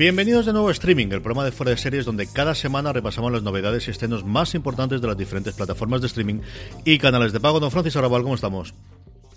Bienvenidos de nuevo a Streaming, el programa de fuera de series donde cada semana repasamos las novedades y estrenos más importantes de las diferentes plataformas de streaming y canales de pago. Don Francis Arrabal, ¿cómo estamos?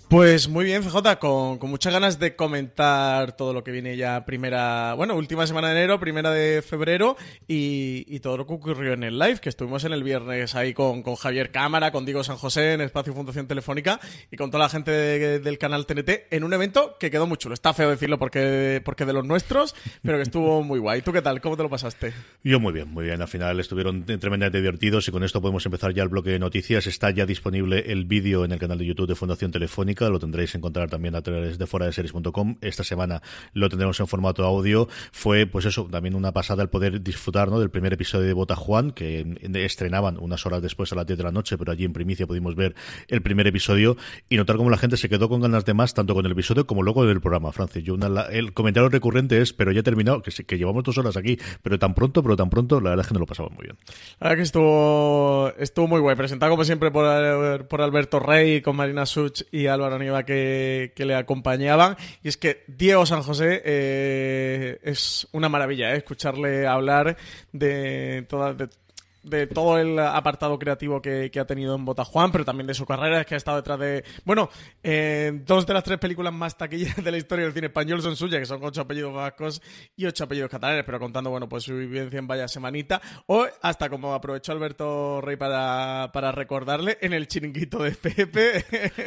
Pues muy bien, CJ, con, con, muchas ganas de comentar todo lo que viene ya primera, bueno, última semana de enero, primera de febrero y, y todo lo que ocurrió en el live, que estuvimos en el viernes ahí con, con, Javier Cámara, con Diego San José en Espacio Fundación Telefónica y con toda la gente de, del canal TNT en un evento que quedó muy chulo. Está feo decirlo porque, porque de los nuestros, pero que estuvo muy guay. ¿Tú qué tal? ¿Cómo te lo pasaste? Yo muy bien, muy bien. Al final estuvieron tremendamente divertidos y con esto podemos empezar ya el bloque de noticias. Está ya disponible el vídeo en el canal de YouTube de Fundación Telefónica lo tendréis que encontrar también a través de fuera de series.com. Esta semana lo tendremos en formato audio. Fue, pues eso, también una pasada el poder disfrutar ¿no? del primer episodio de Bota Juan, que estrenaban unas horas después a las 10 de la noche, pero allí en primicia pudimos ver el primer episodio y notar cómo la gente se quedó con ganas de más, tanto con el episodio como luego del programa, Francis. Yo el comentario recurrente es, pero ya he terminado, que, llevamos dos horas aquí, pero tan pronto, pero tan pronto, la verdad es que lo pasamos muy bien. La verdad que estuvo, estuvo muy guay, presentado como siempre por, por Alberto Rey, con Marina Such y Álvaro Nieva que, que, le acompañaban. Y es que Diego San José eh, es una maravilla eh, escucharle hablar de todas de de todo el apartado creativo que, que, ha tenido en Botajuan, pero también de su carrera, es que ha estado detrás de... Bueno, eh, dos de las tres películas más taquillas de la historia del cine español son suyas, que son ocho apellidos vascos y ocho apellidos catalanes, pero contando, bueno, pues su vivencia en Vaya Semanita, o hasta como aprovechó Alberto Rey para, para recordarle, en el chiringuito de Pepe.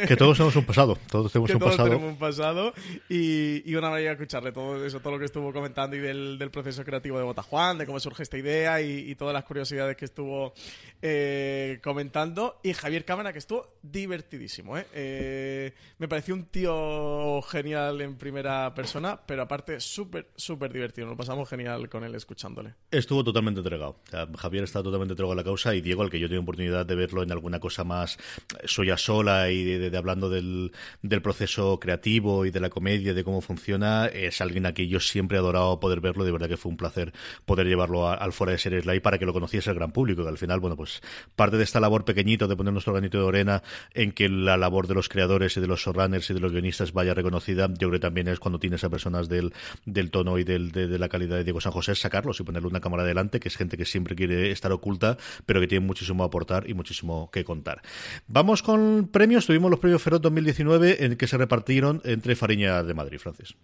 Que todos tenemos un pasado, todos tenemos que un todos pasado. tenemos un pasado, y, y una maravilla escucharle todo eso, todo lo que estuvo comentando y del, del proceso creativo de Botajuan, de cómo surge esta idea y, y todas las curiosidades que estuvo eh, comentando. Y Javier Cámara, que estuvo divertidísimo. ¿eh? Eh, me pareció un tío genial en primera persona, pero aparte súper, súper divertido. Nos pasamos genial con él escuchándole. Estuvo totalmente entregado. Javier está totalmente entregado a la causa y Diego, al que yo tengo oportunidad de verlo en alguna cosa más suya sola y de, hablando del, del, proceso creativo y de la comedia, de cómo funciona, es alguien a quien yo siempre he adorado poder verlo. De verdad que fue un placer poder llevarlo al fuera de series live para que lo conociese el gran público, que al final, bueno, pues parte de esta labor pequeñito de poner nuestro granito de arena en que la labor de los creadores y de los showrunners y de los guionistas vaya reconocida, yo creo que también es cuando tienes a personas del, del tono y del, de, la calidad de Diego San José, sacarlos y ponerle una cámara delante, que es gente que siempre quiere estar oculta, pero que tiene muchísimo a aportar y muchísimo que contar. Vamos con premios. Tuvimos los premios Ferot 2019 en que se repartieron entre Fariña de Madrid, Francis.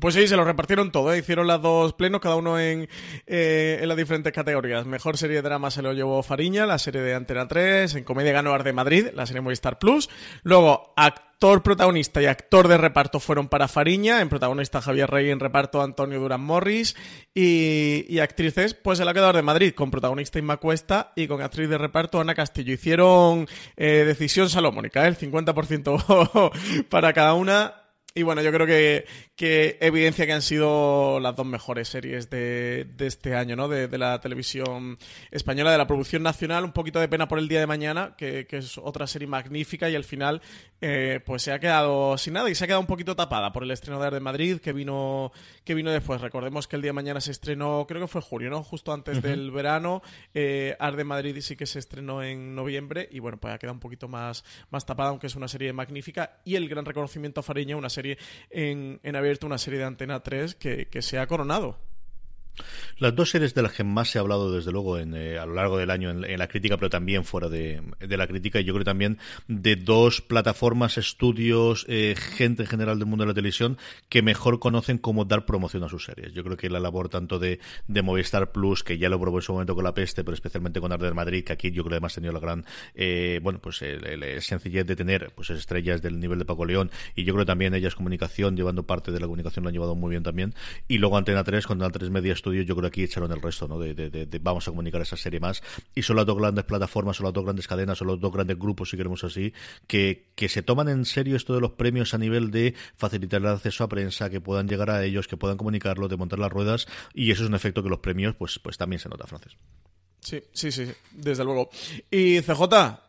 Pues sí, se lo repartieron todo, ¿eh? hicieron las dos plenos, cada uno en, eh, en las diferentes categorías. Mejor serie de drama se lo llevó Fariña, la serie de Antena 3, en comedia ganó Ar de Madrid, la serie Movistar Plus. Luego, actor protagonista y actor de reparto fueron para Fariña, en protagonista Javier Rey, en reparto Antonio Durán Morris. Y, y actrices, pues se la quedó Ar de Madrid, con protagonista Inma Cuesta y con actriz de reparto Ana Castillo. Hicieron eh, decisión salomónica, ¿eh? el 50% para cada una y bueno, yo creo que, que, evidencia que han sido las dos mejores series de, de este año, ¿no? De, de, la televisión española, de la producción nacional. Un poquito de pena por el día de mañana, que, que es otra serie magnífica y al final, eh, pues se ha quedado sin nada y se ha quedado un poquito tapada por el estreno de Ar de Madrid, que vino, que vino después. Recordemos que el día de mañana se estrenó, creo que fue julio, ¿no? Justo antes uh -huh. del verano. Eh, Ar de Madrid sí que se estrenó en noviembre y bueno, pues ha quedado un poquito más, más tapada, aunque es una serie magnífica. Y el gran reconocimiento a Fariña, una serie en, en abierto, una serie de Antena 3 que, que se ha coronado. Las dos series de las que más se ha hablado, desde luego, en, eh, a lo largo del año en, la crítica, pero también fuera de, la crítica, y yo creo también de dos plataformas, estudios, eh, gente en general del mundo de la televisión que mejor conocen cómo dar promoción a sus series. Yo creo que la labor tanto de, Movistar Plus, que ya lo probó en su momento con La Peste, pero especialmente con Arder Madrid, que aquí yo creo que además ha tenido la gran, eh, bueno, pues el, sencillez de tener pues estrellas del nivel de Paco León, y yo creo también ellas comunicación, llevando parte de la comunicación, lo han llevado muy bien también. Y luego Antena 3, con Antena 3 Media Studio, yo creo que aquí echaron el resto, ¿no? De, vamos a comunicar esa serie más. Y son las dos grandes plataformas, son las dos grandes cadenas, son los dos grandes grupos, si queremos así, que, que se toman en serio esto de los premios a nivel de facilitar el acceso a prensa, que puedan llegar a ellos, que puedan comunicarlo, de montar las ruedas. Y eso es un efecto que los premios, pues, pues también se nota, Francis. Sí, sí, sí, desde luego. Y CJ,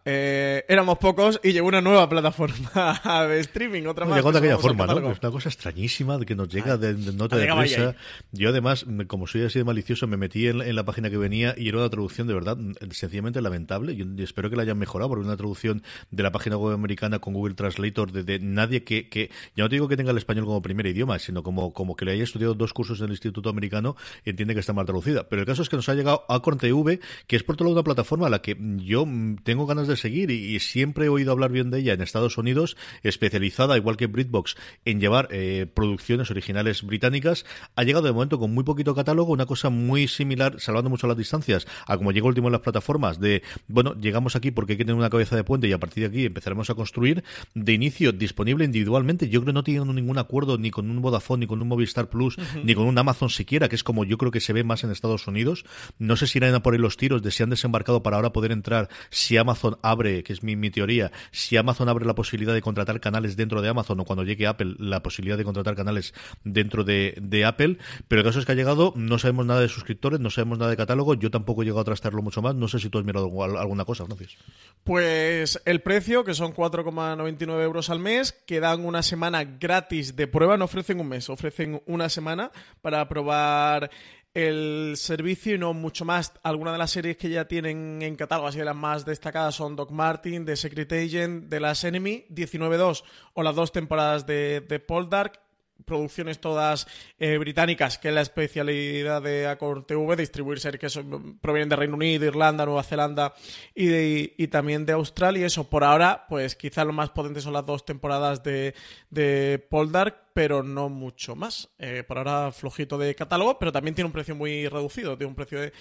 eh, éramos pocos y llegó una nueva plataforma de streaming, otra más. Llegó de aquella forma, ¿no? Es una cosa extrañísima de que nos llega de, nota de presa. Yo además, como soy así de malicioso, me metí en, la página que venía y era una traducción de verdad sencillamente lamentable. Yo espero que la hayan mejorado porque una traducción de la página web americana con Google Translator de, nadie que, que, ya no te digo que tenga el español como primer idioma, sino como, como que le haya estudiado dos cursos en el Instituto Americano y entiende que está mal traducida. Pero el caso es que nos ha llegado a TV que es por otro lado una plataforma a la que yo tengo ganas de seguir y, siempre he oído hablar bien de ella en Estados Unidos, especializada, igual que BritBox, en llevar eh, producciones originales británicas. Ha llegado de momento con muy poquito catálogo, una cosa muy similar, salvando mucho las distancias, a como llegó último en las plataformas, de, bueno, llegamos aquí porque hay que tener una cabeza de puente y a partir de aquí empezaremos a construir. De inicio, disponible individualmente, yo creo que no tienen ningún acuerdo ni con un Vodafone, ni con un Movistar Plus, ni con un Amazon siquiera, que es como yo creo que se ve más en Estados Unidos. No sé si irán a por ahí los tiros de si han desembarcado para ahora poder entrar, si Amazon abre, que es mi, teoría, si Amazon abre la posibilidad de contratar canales dentro de Amazon o cuando llegue Apple, la posibilidad de contratar canales dentro de, Apple, pero el caso es que ha llegado, no sabemos nada de suscriptores, no sabemos nada de catálogo, yo tampoco he llegado a trastarlo mucho más, no sé si tú has mirado alguna cosa, Francis. Pues el precio, que son 4,99 euros al mes, que dan una semana gratis de prueba, no ofrecen un mes, ofrecen una semana para probar el servicio y no mucho más. Algunas de las series que ya tienen en catálogo, así de las más destacadas, son Doc Martin, The Secret Agent, The Last Enemy, 19-2 o las dos temporadas de, de Paul Dark producciones todas eh, británicas, que es la especialidad de Accord TV, distribuir series que provienen de Reino Unido, Irlanda, Nueva Zelanda y, también de Australia. Y eso, por ahora, pues quizás lo más potente son las dos temporadas de, de Poldark, pero no mucho más. Eh, por ahora, flojito de catálogo, pero también tiene un precio muy reducido, tiene un precio de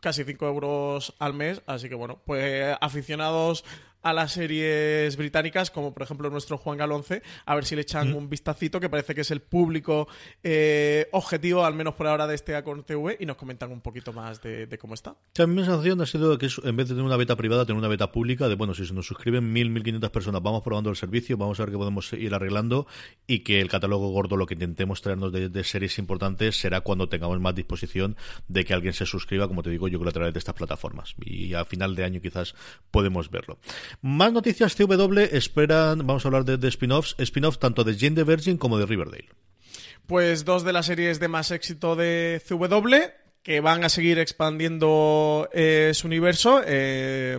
casi 5 euros al mes. Así que bueno, pues aficionados a las series británicas, como por ejemplo nuestro Juan Galonce, a ver si le echan un vistacito, que parece que es el público eh, objetivo, al menos por ahora, de este Acorn TV, y nos comentan un poquito más de, cómo está. a mí mi sensación ha sido que en vez de tener una beta privada, tener una beta pública, de bueno, si se nos suscriben mil, mil quinientas personas, vamos probando el servicio, vamos a ver qué podemos ir arreglando, y que el catálogo gordo, lo que intentemos traernos de, series importantes, será cuando tengamos más disposición de que alguien se suscriba, como te digo, yo creo a través de estas plataformas. Y a final de año quizás podemos verlo. Más noticias CW esperan, vamos a hablar de, spin-offs, spin-offs tanto de Jane the Virgin como de Riverdale. Pues dos de las series de más éxito de CW, que van a seguir expandiendo eh, su universo. Eh,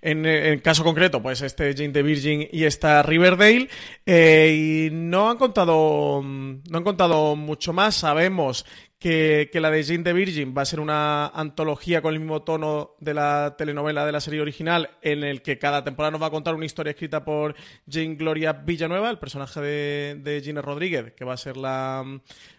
en caso concreto, pues este Jane the Virgin y esta Riverdale. Eh, y no han contado. No han contado mucho más. Sabemos que, la de Jane the Virgin va a ser una antología con el mismo tono de la telenovela de la serie original, en el que cada temporada nos va a contar una historia escrita por Jane Gloria Villanueva, el personaje de, de Gina Rodríguez, que va a ser la,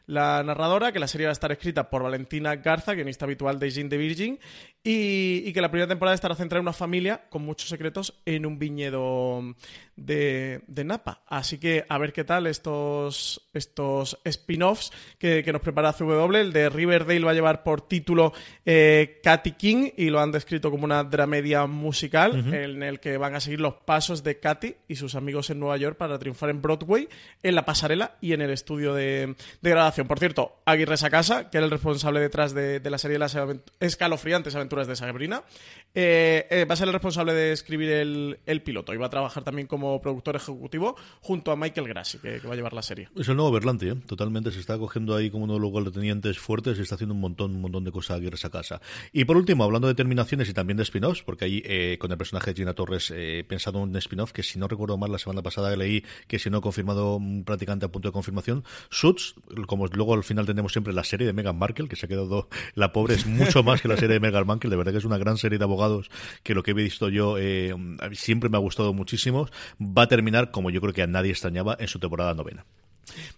la narradora, que la serie va a estar escrita por Valentina Garza, guionista habitual de Jane the Virgin, y, que la primera temporada estará centrada en una familia con muchos secretos en un viñedo de, Napa. Así que a ver qué tal estos, estos spin-offs que, nos prepara CW. El de Riverdale va a llevar por título eh, Katy King y lo han descrito como una dramedia musical en el que van a seguir los pasos de Katy y sus amigos en Nueva York para triunfar en Broadway, en la pasarela y en el estudio de, de grabación. Por cierto, Aguirre Sacasa, que era el responsable detrás de, la serie de las escalofriantes aventuras de Sabrina, eh, eh, va a ser el responsable de escribir el, piloto y va a trabajar también como productor ejecutivo junto a Michael Grassi, que, va a llevar la serie. Es el nuevo Berlanti, ¿eh? totalmente. Se está cogiendo ahí como uno de los lugartenientes fuertes y está haciendo un montón, un montón de cosas aquí en esa casa. Y por último, hablando de terminaciones y también de spin-offs, porque ahí con el personaje de Gina Torres he pensado en un spin-off que si no recuerdo mal la semana pasada leí que si no confirmado mm, prácticamente a punto de confirmación, Suits, como luego al final tenemos siempre la serie de Meghan Markle, que se ha quedado, la pobre es mucho más que la serie de Meghan Markle, de verdad que es una gran serie de abogados que lo que he visto yo eh, siempre me ha gustado muchísimo. Va a terminar, como yo creo que a nadie extrañaba, en su temporada novena.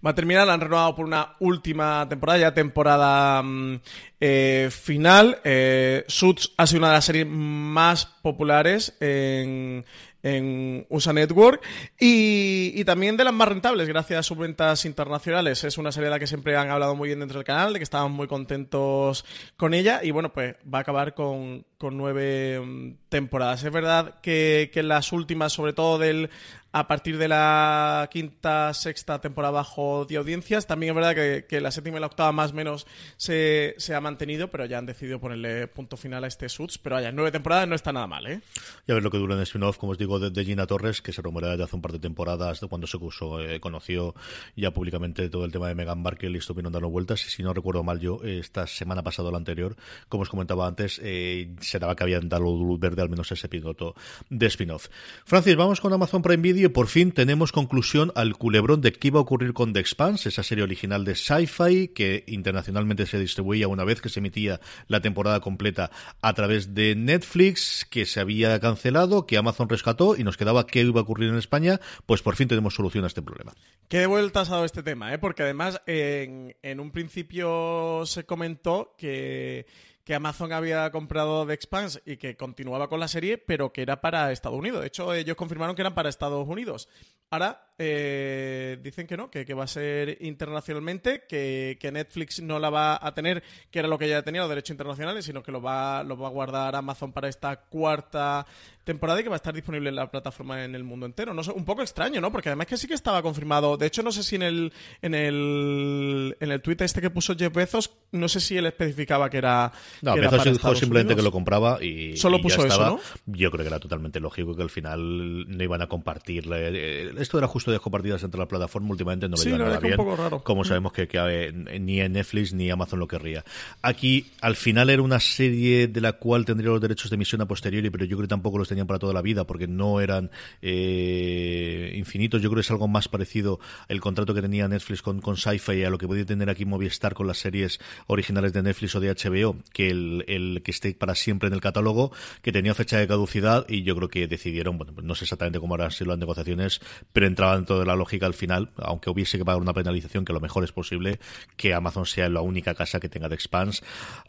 Va a terminar, la han renovado por una última temporada, ya temporada mm, eh, final. Eh, Suits ha sido una de las series más populares en, en USA Network y, también de las más rentables gracias a sus ventas internacionales. Es una serie de la que siempre han hablado muy bien dentro del canal, de que estaban muy contentos con ella y bueno, pues va a acabar con, nueve mm, temporadas. Es verdad que, que las últimas, sobre todo del a partir de la quinta, sexta temporada bajo de audiencias. También es verdad que, la séptima y la octava más o menos se, ha mantenido, pero ya han decidido ponerle punto final a este Suits. Pero vaya, nueve temporadas no está nada mal, ¿eh? Y a ver lo que dura en el spin-off, como os digo, de, Gina Torres, que se rumorea ya hace un par de temporadas, de cuando se eh, conoció ya públicamente todo el tema de Megan Markle y estuvieron dando vueltas. Y si no recuerdo mal yo, esta semana pasada o la anterior, como os comentaba antes, eh, se daba que habían dado luz verde al menos ese piloto de spin-off. Francis, vamos con Amazon Prime Video por fin tenemos conclusión al culebrón de qué iba a ocurrir con The Expanse, esa serie original de Sci-Fi que internacionalmente se distribuía una vez que se emitía la temporada completa a través de Netflix, que se había cancelado, que Amazon rescató y nos quedaba qué iba a ocurrir en España. Pues por fin tenemos solución a este problema. Qué vueltas ha dado este tema, ¿eh? porque además en un principio se comentó que que Amazon había comprado The Expanse y que continuaba con la serie, pero que era para Estados Unidos. De hecho, ellos confirmaron que eran para Estados Unidos. Ahora eh, dicen que no, que, va a ser internacionalmente, que, Netflix no la va a tener, que era lo que ya tenía los derechos internacionales, sino que lo va, lo va a guardar Amazon para esta cuarta temporada y que va a estar disponible en la plataforma en el mundo entero. No un poco extraño, ¿no? Porque además que sí que estaba confirmado. De hecho, no sé si en el en el en el tweet este que puso Jeff Bezos, no sé si él especificaba que era. No, que Bezos dijo simplemente que lo compraba y. Solo puso eso, ¿no? Yo creo que era totalmente lógico que al final no iban a compartir. Eh, esto era justo de compartidas entre la plataforma últimamente no me nada bien. Un poco raro. Como sabemos que, que, ni en Netflix ni Amazon lo querría. Aquí, al final era una serie de la cual tendría los derechos de emisión a posteriori, pero yo creo que tampoco los tenían para toda la vida porque no eran eh, infinitos. Yo creo que es algo más parecido el contrato que tenía Netflix con, con Sci-Fi a lo que podía tener aquí Movistar con las series originales de Netflix o de HBO, que el, que esté para siempre en el catálogo, que tenía fecha de caducidad y yo creo que decidieron, bueno, pues no sé exactamente cómo habrán sido las negociaciones, pero entraban dentro de la lógica al final, aunque hubiese que pagar una penalización, que lo mejor es posible que Amazon sea la única casa que tenga de Expanse.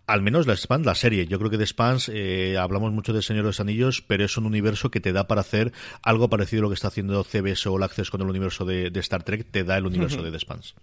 Al menos la Expanse, la serie. Yo creo que de Expanse eh, hablamos mucho de Señor de los Anillos, pero es un universo que te da para hacer algo parecido a lo que está haciendo CBS o All Access con el universo de, Star Trek, te da el universo de The Spans.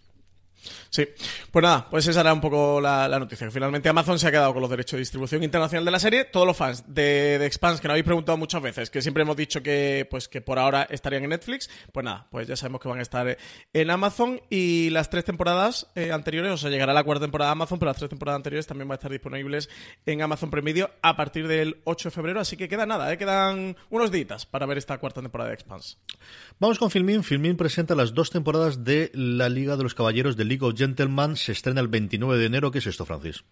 Sí, pues nada, pues esa era un poco la, noticia. Finalmente Amazon se ha quedado con los derechos de distribución internacional de la serie. Todos los fans de, de Expanse, que nos habéis preguntado muchas veces, que siempre hemos dicho que, pues, que por ahora estarían en Netflix, pues nada, pues ya sabemos que van a estar en Amazon y las tres temporadas eh, anteriores, o sea, llegará la cuarta temporada de Amazon, pero las tres temporadas anteriores también van a estar disponibles en Amazon Prime Video a partir del 8 de febrero, así que queda nada, eh, quedan unos días para ver esta cuarta temporada de Expanse. Vamos con Filmin. Filmin presenta las dos temporadas de la Liga de los Caballeros de League of Gentlemen se estrena el 29 de enero. ¿Qué es esto, Francis?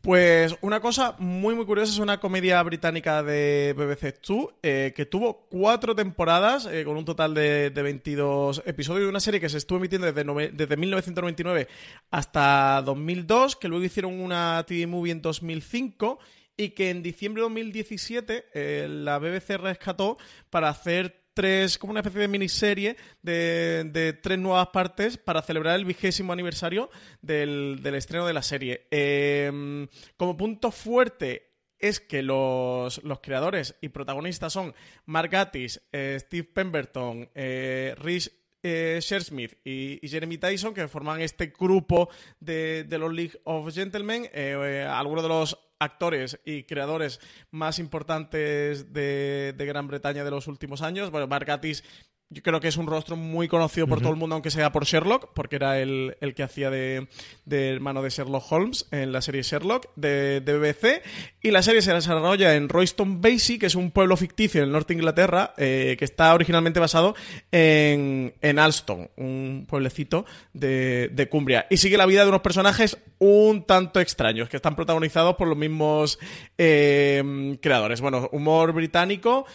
Pues una cosa muy muy curiosa es una comedia británica de BBC Two eh, que tuvo cuatro temporadas eh, con un total de, 22 episodios de una serie que se estuvo emitiendo desde, desde 1999 hasta 2002, que luego hicieron una TV movie en 2005 y que en diciembre de 2017 eh, la BBC rescató para hacer tres, como una especie de miniserie de, tres nuevas partes para celebrar el vigésimo aniversario del, estreno de la serie. Em, como punto fuerte es que los, creadores y protagonistas son Mark Gatiss, eh, Steve Pemberton, eh, Rich eh, Shersmith y, Jeremy Tyson, que forman este grupo de, los League of Gentlemen. algunos de los actores y creadores más importantes de, Gran Bretaña de los últimos años. Bueno, Mark yo creo que es un rostro muy conocido por todo el mundo, aunque sea por Sherlock, porque era el, que hacía de, hermano de Sherlock Holmes en la serie Sherlock de, BBC. Y la serie se desarrolla en Royston Basie, que es un pueblo ficticio en el norte de Inglaterra, eh, que está originalmente basado en, en Alston, un pueblecito de, Cumbria. Y sigue la vida de unos personajes un tanto extraños, que están protagonizados por los mismos eh, creadores. Bueno, humor británico.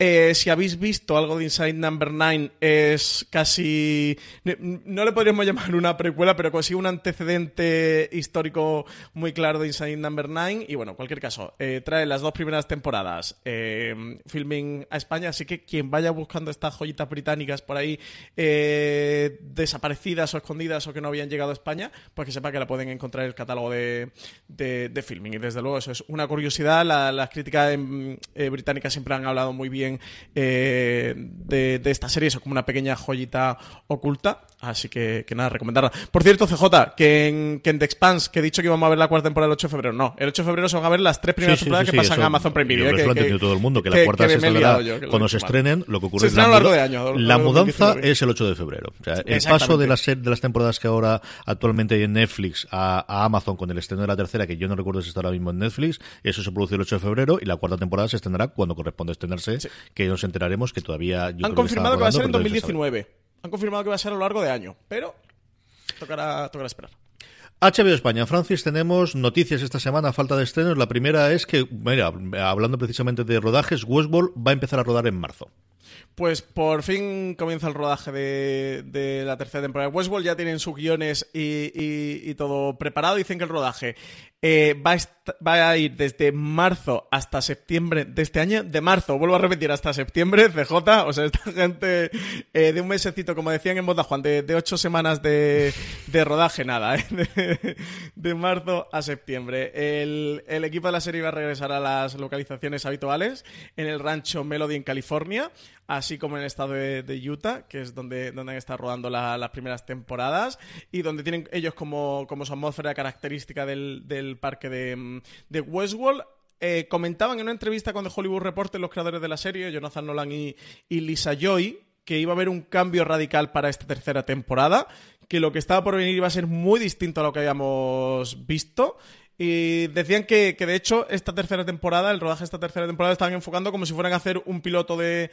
Eh, si habéis visto algo de Inside Number 9, es casi. No le podríamos llamar una precuela, pero consigue un antecedente histórico muy claro de Inside Number 9. Y bueno, en cualquier caso, eh, trae las dos primeras temporadas eh, filming a España. Así que quien vaya buscando estas joyitas británicas por ahí desaparecidas o escondidas o que no habían llegado a España, pues que sepa que la pueden encontrar en el catálogo de, de, filming. Y desde luego, eso es una curiosidad. las críticas británicas siempre han hablado muy bien eh, de, esta serie, eso como una pequeña joyita oculta. Así que, nada, recomendarla. Por cierto, CJ, que en, que en The Expanse, que he dicho que íbamos a ver la cuarta temporada el 8 de febrero, no. El 8 de febrero se van a ver las tres primeras temporadas que pasan a Amazon Prime Video. Que, lo ha entendido todo el mundo, que, la cuarta se estrenará cuando se estrenen. Lo que ocurre es la, largo de año, la mudanza es el 8 de febrero. O sea, el paso de las, de las temporadas que ahora actualmente hay en Netflix a, Amazon con el estreno de la tercera, que yo no recuerdo si está ahora mismo en Netflix, eso se produce el 8 de febrero y la cuarta temporada se estrenará cuando corresponde estrenarse, que nos enteraremos que todavía... Han confirmado que, va a ser en 2019. Han confirmado que va a ser a lo largo de año, pero tocará, tocará esperar. HBO España, Francis, tenemos noticias esta semana, falta de estrenos. La primera es que, mira, hablando precisamente de rodajes, Westworld va a empezar a rodar en marzo. Pues por fin comienza el rodaje de, la tercera temporada de Westworld. Ya tienen sus guiones y, todo preparado. Dicen que el rodaje eh, va, a ir desde marzo hasta septiembre de este año. De marzo, vuelvo a repetir, hasta septiembre, CJ. O sea, esta gente eh, de un mesecito, como decían en Boda Juan, de, ocho semanas de, rodaje, nada, ¿eh? de, marzo a septiembre. El, el equipo de la serie va a regresar a las localizaciones habituales en el rancho Melody en California así como en el estado de, Utah, que es donde, donde han estado rodando las primeras temporadas y donde tienen ellos como, como su atmósfera característica del, parque de, de Westworld. Eh, comentaban en una entrevista con The Hollywood Reporter los creadores de la serie, Jonathan Nolan y, y Lisa Joy, que iba a haber un cambio radical para esta tercera temporada, que lo que estaba por venir iba a ser muy distinto a lo que habíamos visto y decían que, de hecho esta tercera temporada, el rodaje de esta tercera temporada, estaban enfocando como si fueran a hacer un piloto de,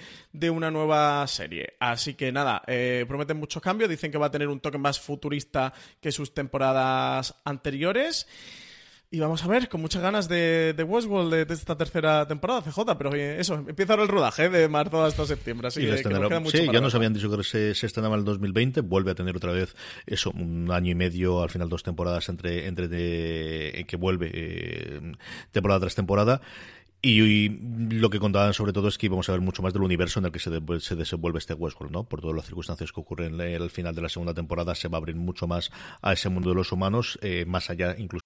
una nueva serie. Así que nada, eh, prometen muchos cambios, dicen que va a tener un toque más futurista que sus temporadas anteriores. Y vamos a ver, con muchas ganas de, de Westworld de, esta tercera temporada, CJ, pero eso, empieza ahora el rodaje de marzo hasta septiembre, así que, Sí, ya nos habían dicho que se, se, estrenaba en el 2020, vuelve a tener otra vez eso, un año y medio, al final dos temporadas entre, entre de, que vuelve eh, temporada tras temporada. Y, lo que contaban sobre todo es que íbamos a ver mucho más del universo en el que se, se desenvuelve este Westworld, ¿no? Por todas las circunstancias que ocurren al final de la segunda temporada, se va a abrir mucho más a ese mundo de los humanos, eh, más allá incluso.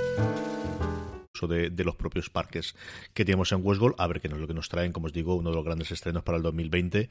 De, los propios parques que tenemos en Westworld, a ver qué es lo que nos traen, como os digo, uno de los grandes estrenos para el 2020.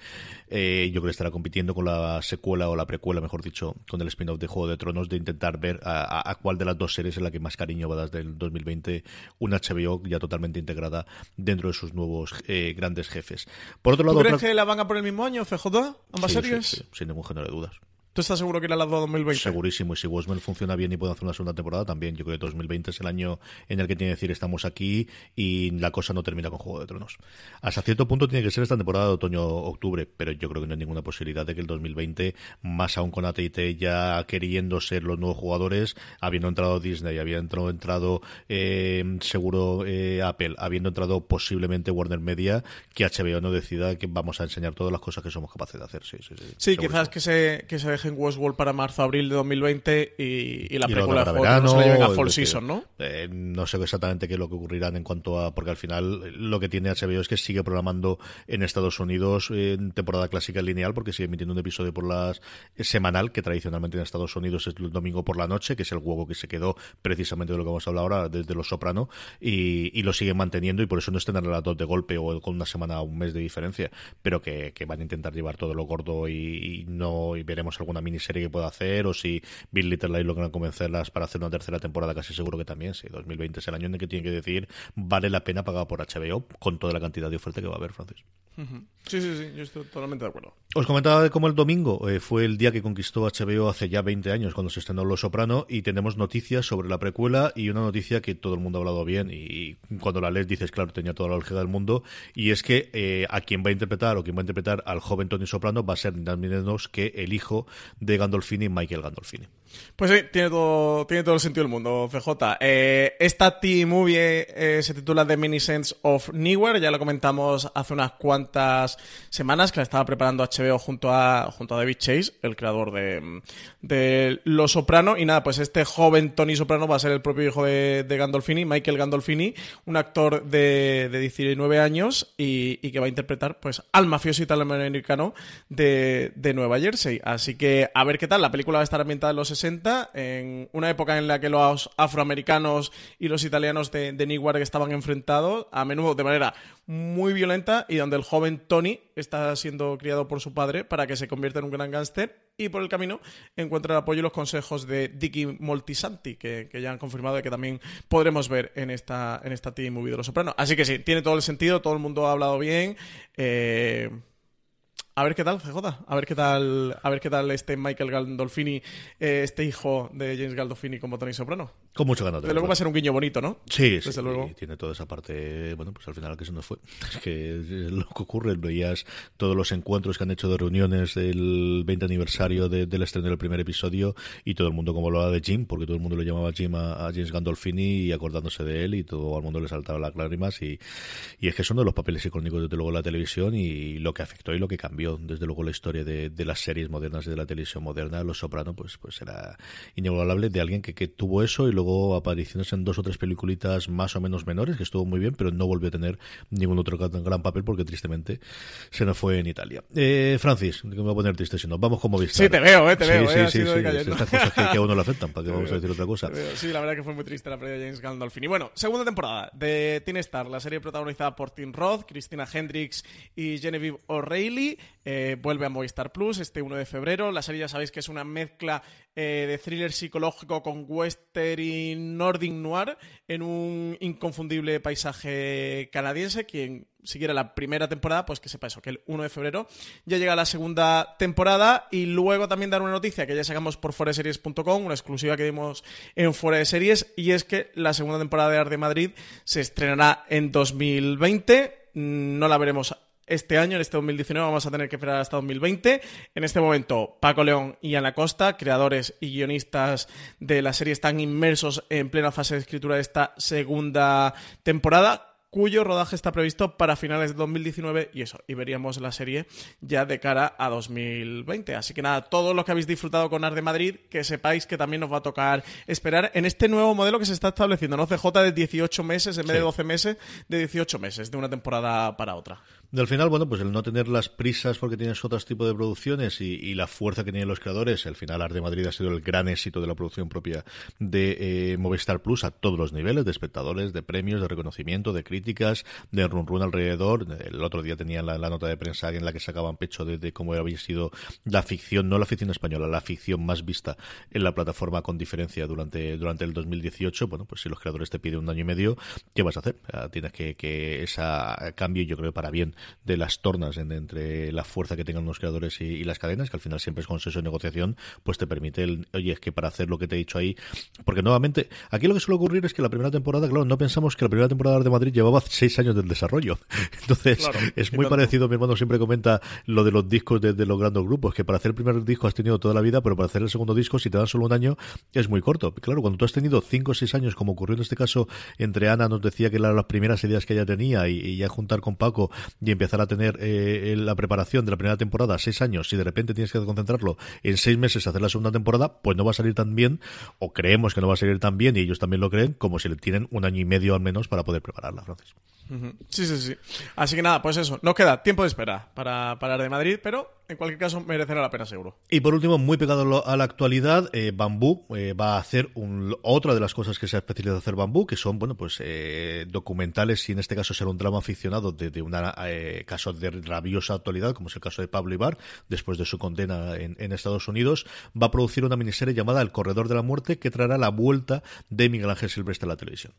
Eh, yo creo que estará compitiendo con la secuela o la precuela, mejor dicho, con el spin-off de Juego de Tronos, de intentar ver a, cuál de las dos series es la que más cariño va a dar del 2020, una HBO ya totalmente integrada dentro de sus nuevos eh, grandes jefes. Por otro lado, ¿Tú crees que la van a por el mismo año, CJ? ¿Ambas series? sin ningún género de dudas. ¿Tú estás seguro que irá a las dos 2020? Segurísimo, y si Westworld funciona bien y puede hacer una segunda temporada también. Yo creo que 2020 es el año en el que tiene que decir estamos aquí y la cosa no termina con Juego de Tronos. Hasta cierto punto tiene que ser esta temporada de otoño-octubre, pero yo creo que no hay ninguna posibilidad de que el 2020, más aún con AT&T ya queriendo ser los nuevos jugadores, habiendo entrado Disney, habiendo entrado eh, seguro eh, Apple, habiendo entrado posiblemente Warner Media, que HBO no decida que vamos a enseñar todas las cosas que somos capaces de hacer. Sí, sí, sí. sí quizás que se, que se dejen Westworld para marzo-abril de 2020 y, y la Y película para verano, no se la lleven a Fall decir, Season, ¿no? eh, no sé exactamente qué es lo que ocurrirán en cuanto a. Porque al final lo que tiene HBO es que sigue programando en Estados Unidos eh, en temporada clásica lineal, porque sigue emitiendo un episodio por las eh, semanal, que tradicionalmente en Estados Unidos es el domingo por la noche, que es el huevo que se quedó precisamente de lo que vamos a hablar ahora, desde Los Soprano, y, y lo siguen manteniendo, y por eso no estén en relatos de golpe o con una semana o un mes de diferencia, pero que, que van a intentar llevar todo lo gordo y, y no y veremos alguna miniserie que pueda hacer, o si Bill Little Light logran convencerlas para hacer una tercera temporada, casi seguro que también, sí, 2020 es el año en el que tienen que decir vale la pena pagar por HBO con toda la cantidad de oferta que va a haber, Francis. Sí, sí, sí, yo estoy totalmente de acuerdo. Os comentaba de cómo el domingo eh, fue el día que conquistó HBO hace ya 20 años, cuando se estrenó Los Soprano, y tenemos noticias sobre la precuela y una noticia que todo el mundo ha hablado bien, y cuando la lees dices, claro, tenía toda la lógica del mundo, y es que eh, a quien va a interpretar o quien va a interpretar al joven Tony Soprano va a ser nada menos que el hijo de Gandolfini, Michael Gandolfini. Pues sí, tiene todo, tiene todo el sentido del mundo, CJ. Eh, esta T-Movie se titula The Many Sense of Nowhere, ya lo comentamos hace unas cuantas semanas, que la estaba preparando HBO junto a, junto a David Chase, el creador de, de Los Soprano, y nada, pues este joven Tony Soprano va a ser el propio hijo de, de Gandolfini, Michael Gandolfini, un actor de, de 19 años y, y que va a interpretar pues al mafioso italoamericano de, de Nueva Jersey. Así que a ver qué tal, la película va a estar ambientada en los 60, en una época en la que los afroamericanos y los italianos de, de Newark estaban enfrentados, a menudo de manera muy violenta, y donde el joven Tony está siendo criado por su padre para que se convierta en un gran gángster, y por el camino encuentra el apoyo y los consejos de Dicky Moltisanti, que, que ya han confirmado y que también podremos ver en esta, en esta TV Movie de Los Sopranos. Así que sí, tiene todo el sentido, todo el mundo ha hablado bien. Eh, a ver qué tal, CJ. A ver qué tal, a ver qué tal este Michael Gandolfini, eh, este hijo de James Gandolfini como Tony Soprano. Con mucho ganas de Desde luego va a ser un guiño bonito, ¿no? Sí, Desde sí, luego. y tiene toda esa parte, bueno, pues al final que se nos fue. Es que es lo que ocurre, veías todos los encuentros que han hecho de reuniones del 20 aniversario de- del estreno del primer episodio y todo el mundo como hablaba de Jim, porque todo el mundo lo llamaba Jim a, a James Gandolfini y acordándose de él y todo el mundo le saltaba las lágrimas y, y es que son de los papeles icónicos desde luego de la televisión y lo que afectó y lo que cambió desde luego la historia de, de las series modernas y de la televisión moderna, Los Soprano, pues, pues era inigualable de alguien que, que tuvo eso y luego apariciones en dos o tres peliculitas más o menos menores, que estuvo muy bien, pero no volvió a tener ningún otro gran, papel porque tristemente se nos fue en Italia. Eh, Francis, que me voy a poner triste si no. Vamos como Movistar. Sí, te veo, eh, te Sí, veo, sí, eh, sí, sí, decayendo. Estas cosas que, que a uno le afectan, para que vamos a decir otra cosa. Sí, la verdad que fue muy triste la pérdida de James Gandolfini. Bueno, segunda temporada de Teen Star, la serie protagonizada por Tim Roth, Christina Hendricks y Genevieve O'Reilly. Eh, vuelve a Movistar Plus este 1 de febrero. La serie ya sabéis que es una mezcla eh, de thriller psicológico con western y nordic noir en un inconfundible paisaje canadiense. Quien siguiera la primera temporada, pues que sepa eso, que el 1 de febrero ya llega la segunda temporada y luego también dar una noticia que ya sacamos por foreseries.com, una exclusiva que dimos en Fuera de Series, y es que la segunda temporada de Arte de Madrid se estrenará en 2020, Mm, no la veremos este año, en este 2019, vamos a tener que esperar hasta 2020. En este momento, Paco León y Ana Costa, creadores y guionistas de la serie, están inmersos en plena fase de escritura de esta segunda temporada cuyo rodaje está previsto para finales de 2019 y eso, y veríamos la serie ya de cara a 2020. Así que nada, todos los que habéis disfrutado con Art de Madrid, que sepáis que también nos va a tocar esperar en este nuevo modelo que se está estableciendo, ¿no? CJ de 18 meses en vez de Sí. 12 meses, de 18 meses, de una temporada para otra. Al final, bueno, pues el no tener las prisas porque tienes otros tipos de producciones y, la fuerza que tienen los creadores, al final Art de Madrid ha sido el gran éxito de la producción propia de eh, Movistar Plus a todos los niveles, de espectadores, de premios, de reconocimiento, de críticas, de run run alrededor. El otro día tenía la, nota de prensa en la que sacaban pecho de, cómo había sido la ficción, no la ficción española, la ficción más vista en la plataforma con diferencia durante, durante el 2018. Bueno, pues si los creadores te piden un año y medio, ¿qué vas a hacer? Ah, Tienes que, que ese cambio, yo creo, para bien de las tornas entre la fuerza que tengan los creadores y, las cadenas, que al final siempre es consenso de negociación, pues te permite el, oye, es que para hacer lo que te he dicho ahí, porque nuevamente, aquí lo que suele ocurrir es que la primera temporada, claro, no pensamos que la primera temporada de Madrid llevaba seis años del desarrollo. Entonces, es muy parecido, mi hermano siempre comenta lo de los discos de, los grandes grupos, que para hacer el primer disco has tenido toda la vida, pero para hacer el segundo disco, si te dan solo un año, es muy corto. Claro, cuando tú has tenido cinco o seis años, como ocurrió en este caso entre Ana, nos decía que eran las primeras ideas que ella tenía, y, ya juntar con Paco y empezar a tener eh, la preparación de la primera temporada, seis años, si de repente tienes que concentrarlo en seis meses hacer la segunda temporada, pues no va a salir tan bien, o creemos que no va a salir tan bien, y ellos también lo creen, como si le tienen un año y medio al menos para poder prepararla, Francis. Sí, sí, sí. Así que nada, pues eso, nos queda tiempo de espera para parar de Madrid, pero en cualquier caso merecerá la pena seguro. Y por último, muy pegado a la actualidad, eh, Bambú eh, va a hacer otra de las cosas que se ha especializado hacer Bambú, que son, bueno, pues eh, documentales, y en este caso será un drama aficionado de, un caso de rabiosa actualidad, como es el caso de Pablo Ibar, después de su condena en, en, Estados Unidos, va a producir una miniserie llamada El Corredor de la Muerte, que traerá la vuelta de Miguel Ángel Silvestre a la televisión.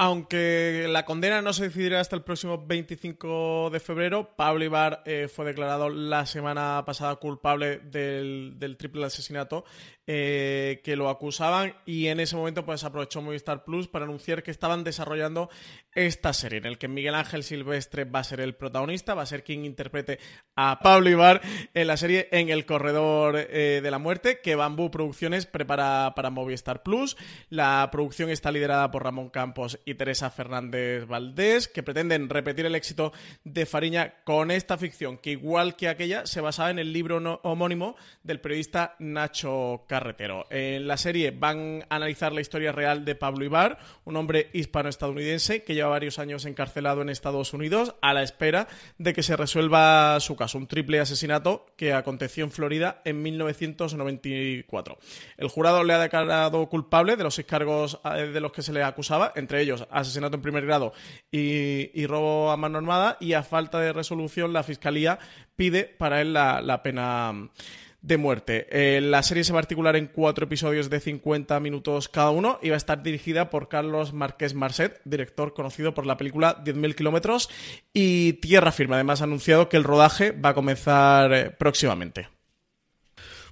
Aunque la condena no se decidirá hasta el próximo 25 de febrero, Pablo Ibar eh, fue declarado la semana pasada culpable del, triple asesinato eh, que lo acusaban y en ese momento pues aprovechó Movistar Plus para anunciar que estaban desarrollando esta serie en el que Miguel Ángel Silvestre va a ser el protagonista, va a ser quien interprete a Pablo Ibar en la serie En el Corredor eh, de la Muerte que Bambú Producciones prepara para Movistar Plus. La producción está liderada por Ramón Campos y Teresa Fernández Valdés, que pretenden repetir el éxito de Fariña con esta ficción, que igual que aquella se basaba en el libro homónimo del periodista Nacho En la serie van a analizar la historia real de Pablo Ibar, un hombre hispano-estadounidense que lleva varios años encarcelado en Estados Unidos a la espera de que se resuelva su caso, un triple asesinato que aconteció en Florida en 1994. El jurado le ha declarado culpable de los seis cargos eh, de los que se le acusaba, entre ellos asesinato en primer grado y, robo a mano armada, y a falta de resolución la Fiscalía pide para él la, pena de muerte. Eh, la serie se va a articular en cuatro episodios de 50 minutos cada uno y va a estar dirigida por Carlos Márquez Marcet, director conocido por la película 10.000 kilómetros y Tierra Firme. Además ha anunciado que el rodaje va a comenzar eh, próximamente.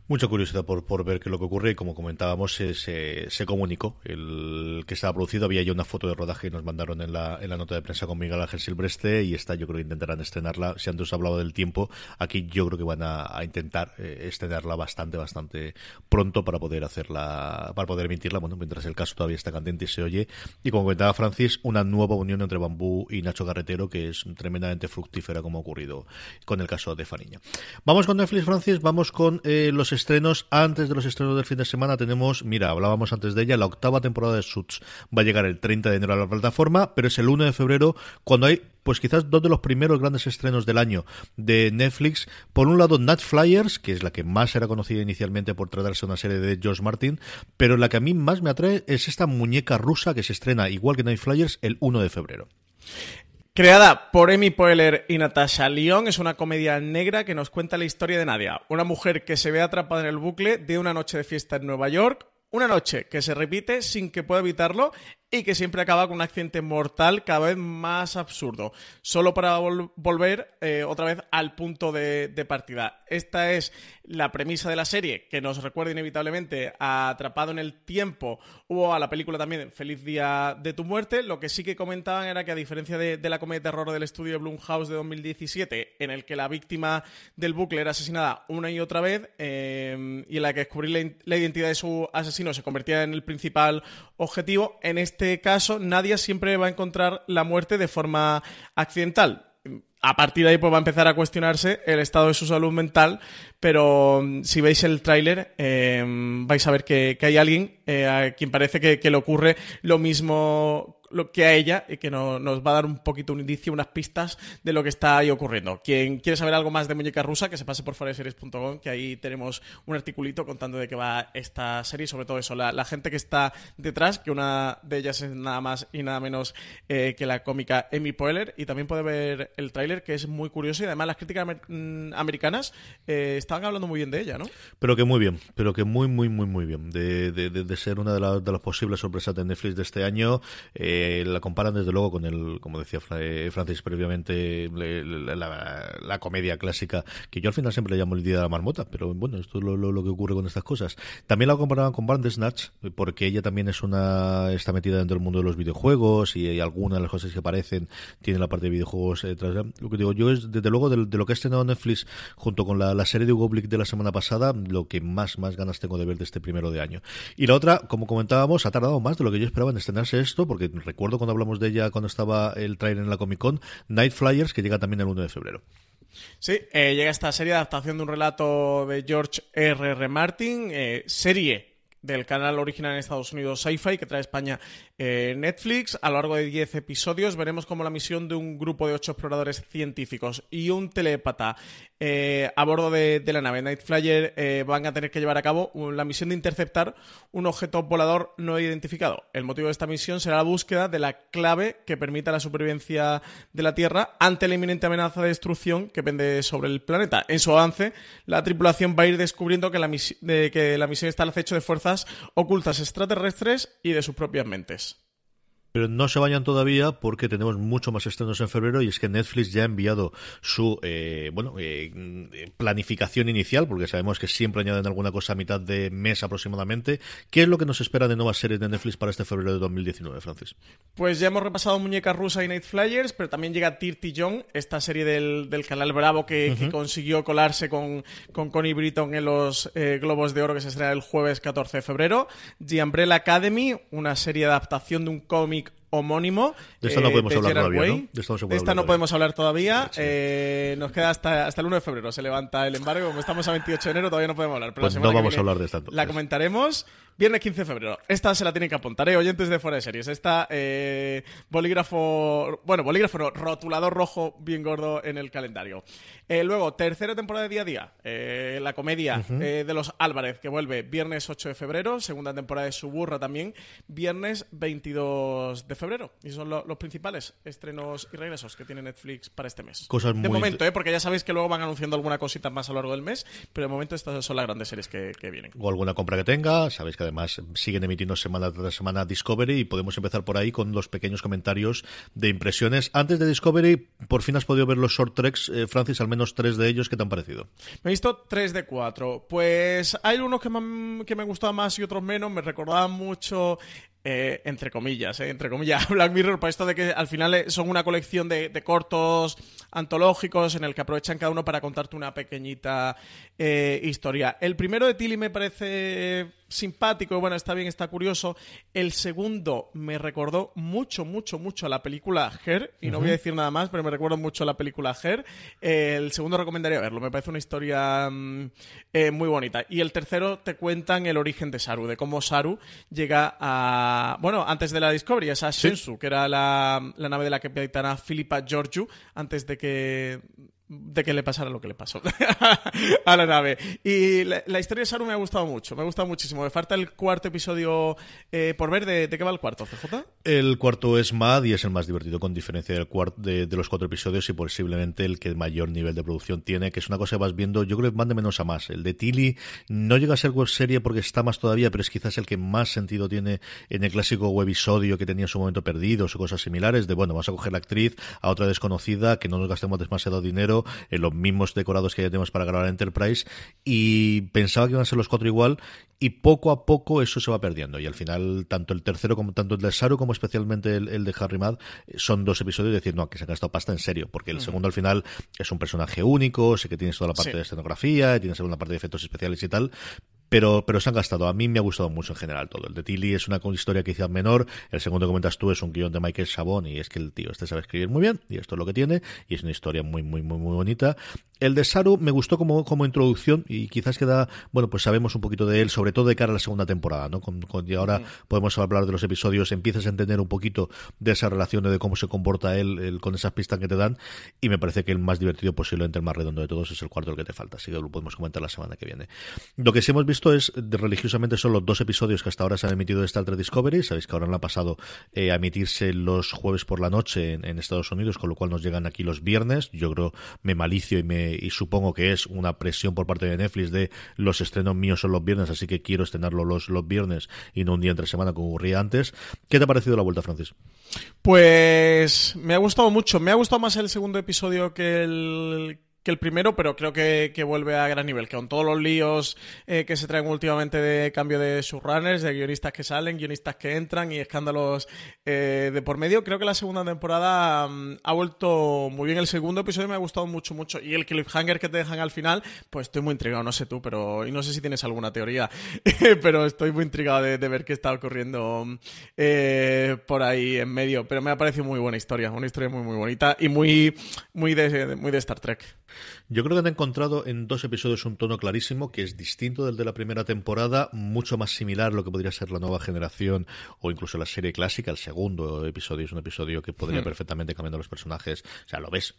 Mucha curiosidad por, por ver qué es lo que ocurre y como comentábamos se, se, comunicó. El que estaba producido, había ya una foto de rodaje y nos mandaron en la, en la nota de prensa con Miguel Ángel Silvestre y esta yo creo que intentarán estrenarla, si antes hablado del tiempo, aquí yo creo que van a, intentar eh, estrenarla bastante, bastante pronto para poder hacerla, para poder emitirla, bueno, mientras el caso todavía está candente y se oye. Y como comentaba Francis, una nueva unión entre Bambú y Nacho Carretero que es tremendamente fructífera como ha ocurrido con el caso de Faniña. Vamos con Netflix, Francis, vamos con eh, los estrenos. Antes de los estrenos del fin de semana tenemos, mira, hablábamos antes de ella, la octava temporada de Suits va a llegar el 30 de enero a la plataforma, pero es el 1 de febrero cuando hay pues quizás dos de los primeros grandes estrenos del año de Netflix. Por un lado, Nat Flyers, que es la que más era conocida inicialmente por tratarse de una serie de George Martin, pero la que a mí más me atrae es esta muñeca rusa que se estrena igual que Night Flyers el 1 de febrero. Creada por Amy Poehler y Natasha Lyon, es una comedia negra que nos cuenta la historia de Nadia, una mujer que se ve atrapada en el bucle de una noche de fiesta en Nueva York, una noche que se repite sin que pueda evitarlo y que siempre acaba con un accidente mortal cada vez más absurdo, solo para volver eh, otra vez al punto de, partida. Esta es la premisa de la serie, que nos recuerda inevitablemente a Atrapado en el Tiempo o a la película también Feliz Día de tu Muerte. Lo que sí que comentaban era que a diferencia de, la comedia de terror del estudio Blumhouse de 2017, en el que la víctima del bucle era asesinada una y otra vez eh, y en la que descubrir la identidad de su asesino se convertía en el principal objetivo, en este este caso, Nadia siempre va a encontrar la muerte de forma accidental. A partir de ahí pues va a empezar a cuestionarse el estado de su salud mental, pero mm, si veis el tráiler eh, vais a ver que, hay alguien eh, a quien parece que, le ocurre lo mismo lo que a ella y que nos va a dar un poquito un indicio, unas pistas de lo que está ahí ocurriendo. Quien quiere saber algo más de Muñeca Rusa, que se pase por foreseries.com, que ahí tenemos un articulito contando de qué va esta serie sobre todo eso, la, gente que está detrás, que una de ellas es nada más y nada menos eh, que la cómica Amy Poehler y también puede ver el tráiler que es muy curioso y además las críticas mm, americanas eh, estaban hablando muy bien de ella, ¿no? Pero que muy bien, pero que muy, muy, muy, muy bien. De, de, ser una de, las posibles sorpresas de Netflix de este año. Eh, Eh, la comparan desde luego con el, como decía eh, Francis previamente, la, comedia clásica, que yo al final siempre le llamo el Día de la Marmota, pero bueno, esto es lo, que ocurre con estas cosas. También la comparaban con Bandersnatch, porque ella también es una está metida dentro del mundo de los videojuegos y, algunas de las cosas que aparecen tiene la parte de videojuegos detrás. Lo que digo yo es, desde luego, de, lo que ha estrenado Netflix junto con la, serie de Hugo de la semana pasada, lo que más, más ganas tengo de ver de este primero de año. Y la otra, como comentábamos, ha tardado más de lo que yo esperaba en estrenarse esto, porque recuerdo cuando hablamos de ella cuando estaba el trailer en la Comic Con, Night Flyers, que llega también el 1 de febrero. Sí, eh, llega esta serie de adaptación de un relato de George R. R. Martin, eh, serie del canal original en Estados Unidos Sci-Fi que trae España eh, Netflix. A lo largo de 10 episodios veremos cómo la misión de un grupo de 8 exploradores científicos y un telépata eh, a bordo de, la nave Night Flyer eh, van a tener que llevar a cabo la misión de interceptar un objeto volador no identificado. El motivo de esta misión será la búsqueda de la clave que permita la supervivencia de la Tierra ante la inminente amenaza de destrucción que pende sobre el planeta. En su avance, la tripulación va a ir descubriendo que la, que la misión está al acecho de fuerzas ocultas extraterrestres y de sus propias mentes. Pero no se vayan todavía porque tenemos mucho más estrenos en febrero y es que Netflix ya ha enviado su eh, bueno eh, planificación inicial, porque sabemos que siempre añaden alguna cosa a mitad de mes aproximadamente. ¿Qué es lo que nos espera de nuevas series de Netflix para este febrero de 2019, Francis? Pues ya hemos repasado Muñeca Rusa y Night Flyers, pero también llega Tirty John, esta serie del, canal Bravo que, consiguió colarse con, con Connie Britton en los eh, Globos de Oro que se estrena el jueves 14 de febrero. The Umbrella Academy, una serie de adaptación de un cómic homónimo. De esta no podemos hablar todavía, De, esta no podemos hablar todavía. Eh, nos queda hasta, hasta el 1 de febrero. Se levanta el embargo. Como estamos a 28 de enero, todavía no podemos hablar. Pero pues no vamos a hablar de esta. La comentaremos. Viernes 15 de febrero. Esta se la tienen que apuntar, ¿eh? oyentes de fuera de series. Esta, eh, bolígrafo. Bueno, bolígrafo no, rotulador rojo bien gordo en el calendario. Eh, luego, tercera temporada de día a día. Eh, la comedia de los Álvarez, que vuelve viernes 8 de febrero. Segunda temporada de Suburra también. Viernes 22 de febrero. Y son los principales estrenos y regresos que tiene Netflix para este mes. Cosas de momento, ¿eh? Porque ya sabéis que luego van anunciando alguna cosita más a lo largo del mes. Pero de momento estas son las grandes series que, que vienen. O alguna compra que tenga. Sabéis que además siguen emitiendo semana tras semana Discovery y podemos empezar por ahí con los pequeños comentarios de impresiones. Antes de Discovery, por fin has podido ver los short treks, eh, Francis, al menos tres de ellos, ¿qué te han parecido? Me he visto tres de cuatro. Pues hay unos que me, que me más y otros menos. Me recordaban mucho eh, entre comillas, eh, entre comillas, Black Mirror, para esto de que al final eh, son una colección de, cortos antológicos en el que aprovechan cada uno para contarte una pequeñita historia. El primero de Tilly me parece simpático, bueno, está bien, está curioso. El segundo me recordó mucho, mucho, mucho a la película Her, y no voy a decir nada más, pero me recuerdo mucho a la película Her. el segundo recomendaría verlo, me parece una historia mm, muy bonita. Y el tercero te cuentan el origen de Saru, de cómo Saru llega a bueno, antes de la Discovery, esa Shensu, que era la, la, nave de la capitana Philippa Georgiou, antes de que de que le pasara lo que le pasó a la nave. Y la, historia de Saru me ha gustado mucho, me ha gustado muchísimo. Me falta el cuarto episodio eh, por ver. ¿De, qué va el cuarto, CJ? El cuarto es Mad y es el más divertido, con diferencia del cuarto, de, los cuatro episodios y posiblemente el que mayor nivel de producción tiene, que es una cosa que vas viendo, yo creo que van de menos a más. El de Tilly no llega a ser web serie porque está más todavía, pero es quizás el que más sentido tiene en el clásico webisodio que tenía en su momento perdidos o cosas similares, de bueno, vamos a coger la actriz a otra desconocida, que no nos gastemos demasiado dinero en los mismos decorados que ya tenemos para grabar Enterprise, y pensaba que iban a ser los cuatro igual, y poco a poco eso se va perdiendo. Y al final, tanto el tercero como tanto el de Saru como especialmente el, de Harry Mad son dos episodios de decir, no, que se ha gastado pasta en serio, porque el segundo al final es un personaje único, sé que tienes toda la parte de escenografía, tienes una parte de efectos especiales y tal, pero, pero se han gastado. A mí me ha gustado mucho en general todo. El de Tilly es una historia quizás menor, el segundo que comentas tú es un guion de Michael Chabón y es que el tío este sabe escribir muy bien y esto es lo que tiene y es una historia muy, muy, muy, muy bonita. El de Saru me gustó como, como introducción y quizás queda, bueno, pues sabemos un poquito de él, sobre todo de cara a la segunda temporada, ¿no? Con, y ahora podemos hablar de los episodios, empiezas a entender un poquito de esa relación, de cómo se comporta él, con esas pistas que te dan y me parece que el más divertido posiblemente el más redondo de todos es el cuarto el que te falta, así que lo podemos comentar la semana que viene. Lo que sí hemos visto visto es religiosamente son los dos episodios que hasta ahora se han emitido de Star Trek Discovery. Sabéis que ahora han ha pasado eh, a emitirse los jueves por la noche en, Estados Unidos, con lo cual nos llegan aquí los viernes. Yo creo, me malicio y, me, y supongo que es una presión por parte de Netflix de los estrenos míos son los viernes, así que quiero estrenarlo los, los viernes y no un día entre semana como ocurría antes. ¿Qué te ha parecido la vuelta, Francis? Pues me ha gustado mucho. Me ha gustado más el segundo episodio que el, que el primero, pero creo que, vuelve a gran nivel, que con todos los líos eh, que se traen últimamente de cambio de subrunners, de guionistas que salen, guionistas que entran y escándalos eh, de por medio, creo que la segunda temporada mm, ha vuelto muy bien. El segundo episodio me ha gustado mucho, mucho. Y el cliffhanger que te dejan al final, pues estoy muy intrigado, no sé tú, pero y no sé si tienes alguna teoría, pero estoy muy intrigado de, ver qué está ocurriendo eh, por ahí en medio. Pero me ha parecido muy buena historia, una historia muy, muy bonita y muy, muy, de, muy de Star Trek. Yo creo que han encontrado en dos episodios un tono clarísimo que es distinto del de la primera temporada, mucho más similar a lo que podría ser la nueva generación o incluso la serie clásica. El segundo episodio es un episodio que podría hmm. perfectamente cambiar los personajes. O sea, lo ves.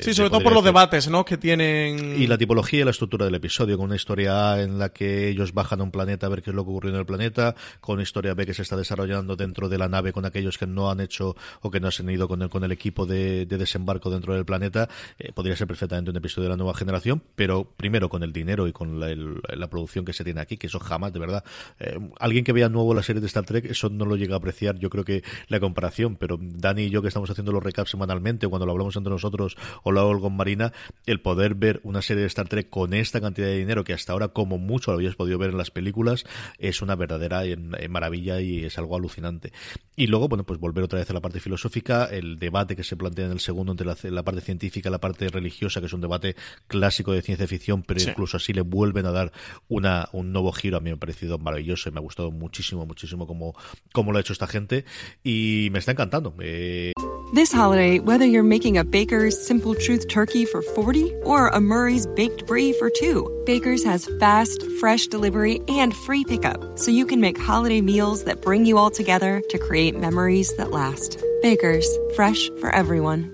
sí, sobre todo por los debates ¿no? que tienen. Y la tipología y la estructura del episodio, con una historia A en la que ellos bajan a un planeta a ver qué es lo que ocurrió en el planeta, con una historia B que se está desarrollando dentro de la nave con aquellos que no han hecho o que no han ido con el, con el equipo de, desembarco dentro del planeta. Eh, podría ser perfectamente un episodio de la nueva generación, pero primero con el dinero y con la, producción que se tiene aquí, que eso jamás, de verdad. Eh, alguien que vea nuevo la serie de Star Trek, eso no lo llega a apreciar, yo creo que la comparación, pero Dani y yo que estamos haciendo los recaps semanalmente, cuando lo hablamos entre nosotros o lo hago con Marina, el poder ver una serie de Star Trek con esta cantidad de dinero que hasta ahora como mucho lo habías podido ver en las películas, es una verdadera maravilla y es algo alucinante. Y luego, bueno, pues volver otra vez a la parte filosófica, el debate que se plantea en el segundo entre la, la parte científica y la parte religiosa, que es un debate clásico de ciencia ficción, pero incluso así le vuelven a dar una, un nuevo giro. A mí me ha parecido maravilloso y me ha gustado muchísimo, muchísimo como, como lo ha hecho esta gente y me está encantando. Eh... This holiday, whether you're making a Baker's Simple Truth turkey for 40 or a Murray's Baked Brie for 2, Baker's has fast, fresh delivery and free pickup, so you can make holiday meals that bring you all together to create memories that last. Baker's, fresh for everyone.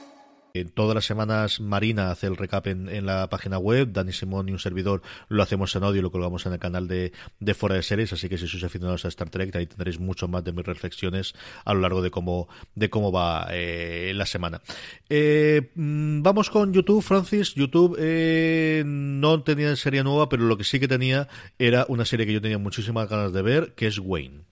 Eh, todas las semanas Marina hace el recap en, la página web, Dani Simón y un servidor lo hacemos en audio y lo colgamos en el canal de, de Fuera de Series, así que si sois aficionados a Star Trek, ahí tendréis mucho más de mis reflexiones a lo largo de cómo, de cómo va eh, la semana. Eh, mm, vamos con YouTube, Francis. YouTube no tenía serie nueva, pero lo que sí que tenía era una serie que yo tenía muchísimas ganas de ver, que es Wayne.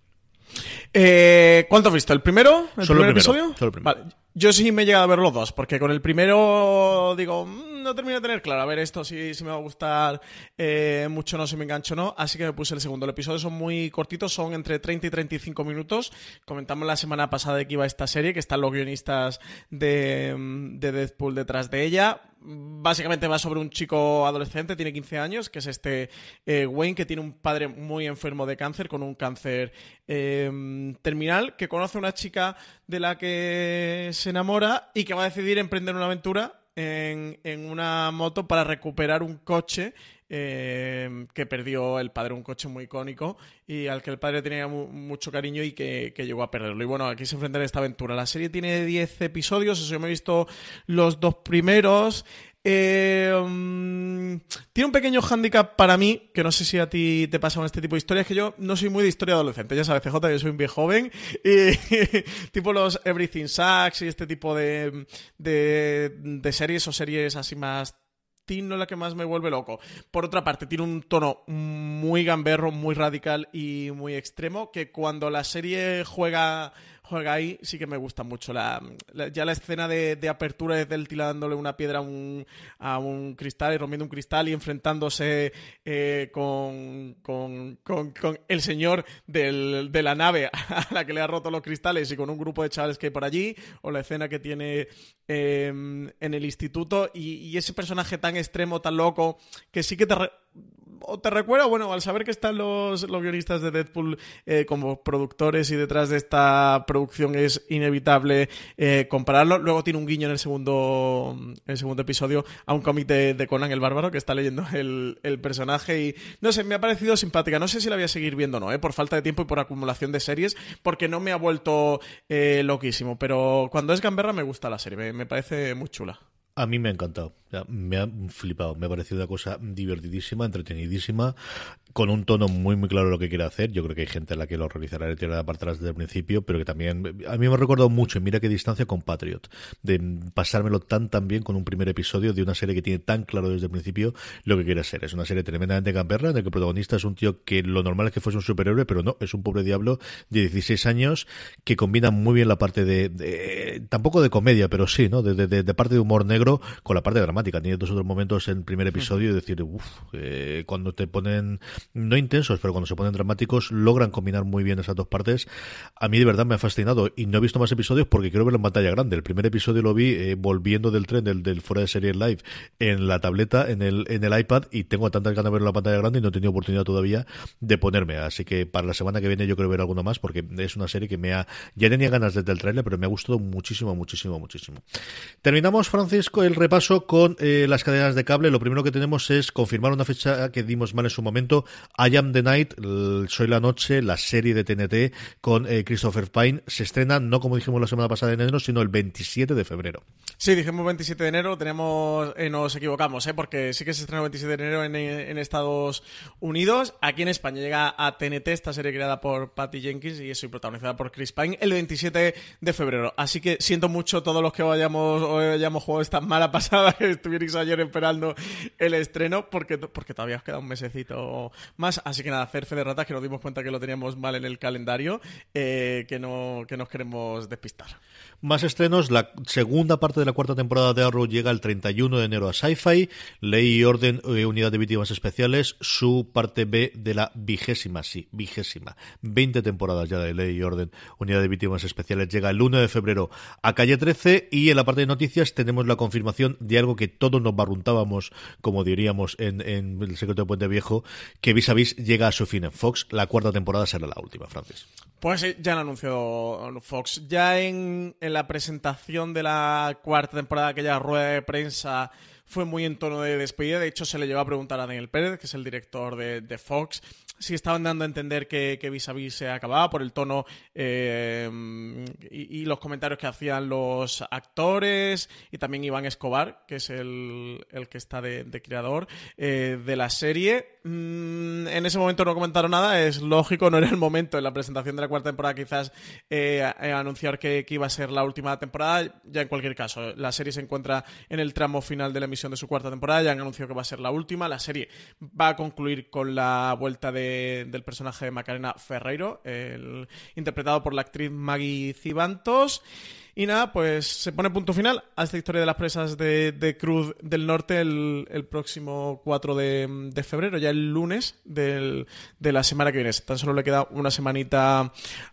¿Cuánto has visto? ¿El primero? ¿El primer episodio? Solo el primero. Vale. Yo sí me he llegado a ver los dos, porque con el primero digo, mm, no termino de tener claro, a ver, esto sí me va a gustar eh, mucho, no, si me engancho no, así que me puse el segundo. El episodio son muy cortitos, son entre 30 y 35 minutos. Comentamos la semana pasada de que iba esta serie, que están los guionistas de, de Deadpool detrás de ella básicamente va sobre un chico adolescente, tiene 15 años, que es este eh, Wayne, que tiene un padre muy enfermo de cáncer, con un cáncer em, terminal, que conoce a una chica de la que se enamora y que va a decidir emprender una aventura en, una moto para recuperar un coche em, que perdió el padre, un coche muy icónico y al que el padre tenía mucho cariño y que, llegó a perderlo. Y bueno, aquí se enfrenta en esta aventura. La serie tiene 10 episodios, eso yo me he visto los dos primeros. Eh, mm, tiene un pequeño hándicap para mí, que no sé si a ti te pasa con este tipo de historias, que yo no soy muy de historia adolescente. Ya sabes, CJ, yo soy un viejo joven. Y tipo los Everything Sucks y este tipo de, de, de series o series así más no es la que más me vuelve loco. Por otra parte, tiene un tono muy gamberro, muy radical y muy extremo, que cuando la serie juega juega ahí, sí que me gusta mucho. La, ya la escena de, apertura es del tirándole una piedra a un, a un cristal y rompiendo un cristal y enfrentándose eh, con, con, con, el señor del, de la nave a la que le ha roto los cristales y con un grupo de chavales que hay por allí, o la escena que tiene em, en el instituto y, ese personaje tan extremo, tan loco, que sí que te o te recuerda, bueno, al saber que están los, los guionistas de Deadpool eh, como productores y detrás de esta producción es inevitable eh, compararlo. Luego tiene un guiño en el segundo, el segundo episodio a un cómic de, Conan el Bárbaro que está leyendo el, personaje y no sé, me ha parecido simpática. No sé si la voy a seguir viendo o no, eh, por falta de tiempo y por acumulación de series, porque no me ha vuelto loquísimo. Pero cuando es Gamberra me gusta la serie, me parece muy chula. A mí me ha encantado, me ha flipado, me ha parecido una cosa divertidísima, entretenidísima, con un tono muy muy claro lo que quiere hacer. Yo creo que hay gente a la que lo realizará de tirar parte atrás desde el principio, pero que también a mí me ha recordado mucho, mira qué distancia con Patriot, de pasármelo tan tan bien con un primer episodio de una serie que tiene tan claro desde el principio lo que quiere ser. Es una serie tremendamente camperra, en la que el protagonista es un tío que lo normal es que fuese un superhéroe, pero no, es un pobre diablo de 16 años que combina muy bien la parte de, tampoco de comedia, pero sí, ¿no? De, de parte de humor negro con la parte dramática. Tiene dos otros momentos en el primer episodio y decir, uff, eh, cuando te ponen, no intensos, pero cuando se ponen dramáticos, logran combinar muy bien esas dos partes. A mí de verdad me ha fascinado y no he visto más episodios porque quiero verlo en pantalla grande. El primer episodio lo vi eh, volviendo del tren del, del fuera de serie live en la tableta, en el, en el iPad y tengo tantas ganas de verlo en la pantalla grande y no he tenido oportunidad todavía de ponerme. Así que para la semana que viene yo quiero ver alguno más porque es una serie que me ha, ya tenía ganas desde el trailer, pero me ha gustado muchísimo, muchísimo, muchísimo. Terminamos, Francisco, el repaso con eh, las cadenas de cable. Lo primero que tenemos es confirmar una fecha que dimos mal en su momento. I Am the Night, Soy la Noche, la serie de TNT con eh, Christopher Pine. Se estrena, no como dijimos la semana pasada en enero, sino el 27 de febrero. Sí, dijimos 27 de enero, tenemos, eh, nos equivocamos, ¿eh? porque sí que se estrena el 27 de enero en, Estados Unidos. Aquí en España llega a TNT, esta serie creada por Patty Jenkins y es protagonizada por Chris Pine, el 27 de febrero. Así que siento mucho todos los que vayamos, hayamos jugado esta mala pasada estuvierais ayer esperando el estreno, porque, porque todavía os queda un mesecito más. Así que nada, hacer fe de ratas, que nos dimos cuenta que lo teníamos mal en el calendario, eh, que, no, que nos queremos despistar. Más estrenos, la segunda parte de la cuarta temporada de Arrow llega el 31 de enero a Sci-Fi, Ley y Orden, eh, Unidad de Víctimas Especiales, su parte B de la vigésima, sí, vigésima, 20 temporadas ya de Ley y Orden, Unidad de Víctimas Especiales, llega el 1 de febrero a Calle 13 y en la parte de noticias tenemos la confirmación de algo que todos nos barruntábamos, como diríamos en, El Secreto de Puente Viejo, que vis a vis llega a su fin en Fox, la cuarta temporada será la última, Francis. Pues ya han anunciado Fox. Ya en, la presentación de la cuarta temporada, aquella rueda de prensa fue muy en tono de despedida. De hecho, se le llevó a preguntar a Daniel Pérez, que es el director de, de Fox, sí estaban dando a entender que, que Vis a Vis se acababa por el tono eh, y, los comentarios que hacían los actores y también Iván Escobar, que es el, que está de, creador eh, de la serie. Mm, en ese momento no comentaron nada, es lógico, no era el momento en la presentación de la cuarta temporada quizás eh, anunciar que, iba a ser la última temporada. Ya en cualquier caso, la serie se encuentra en el tramo final de la emisión de su cuarta temporada, ya han anunciado que va a ser la última. La serie va a concluir con la vuelta de del personaje de Macarena Ferreiro, el, interpretado por la actriz Maggie Cibantos. Y nada, pues se pone punto final a esta historia de las presas de, Cruz del Norte el, próximo 4 de, febrero, ya el lunes de la semana que viene. Tan solo le queda una semanita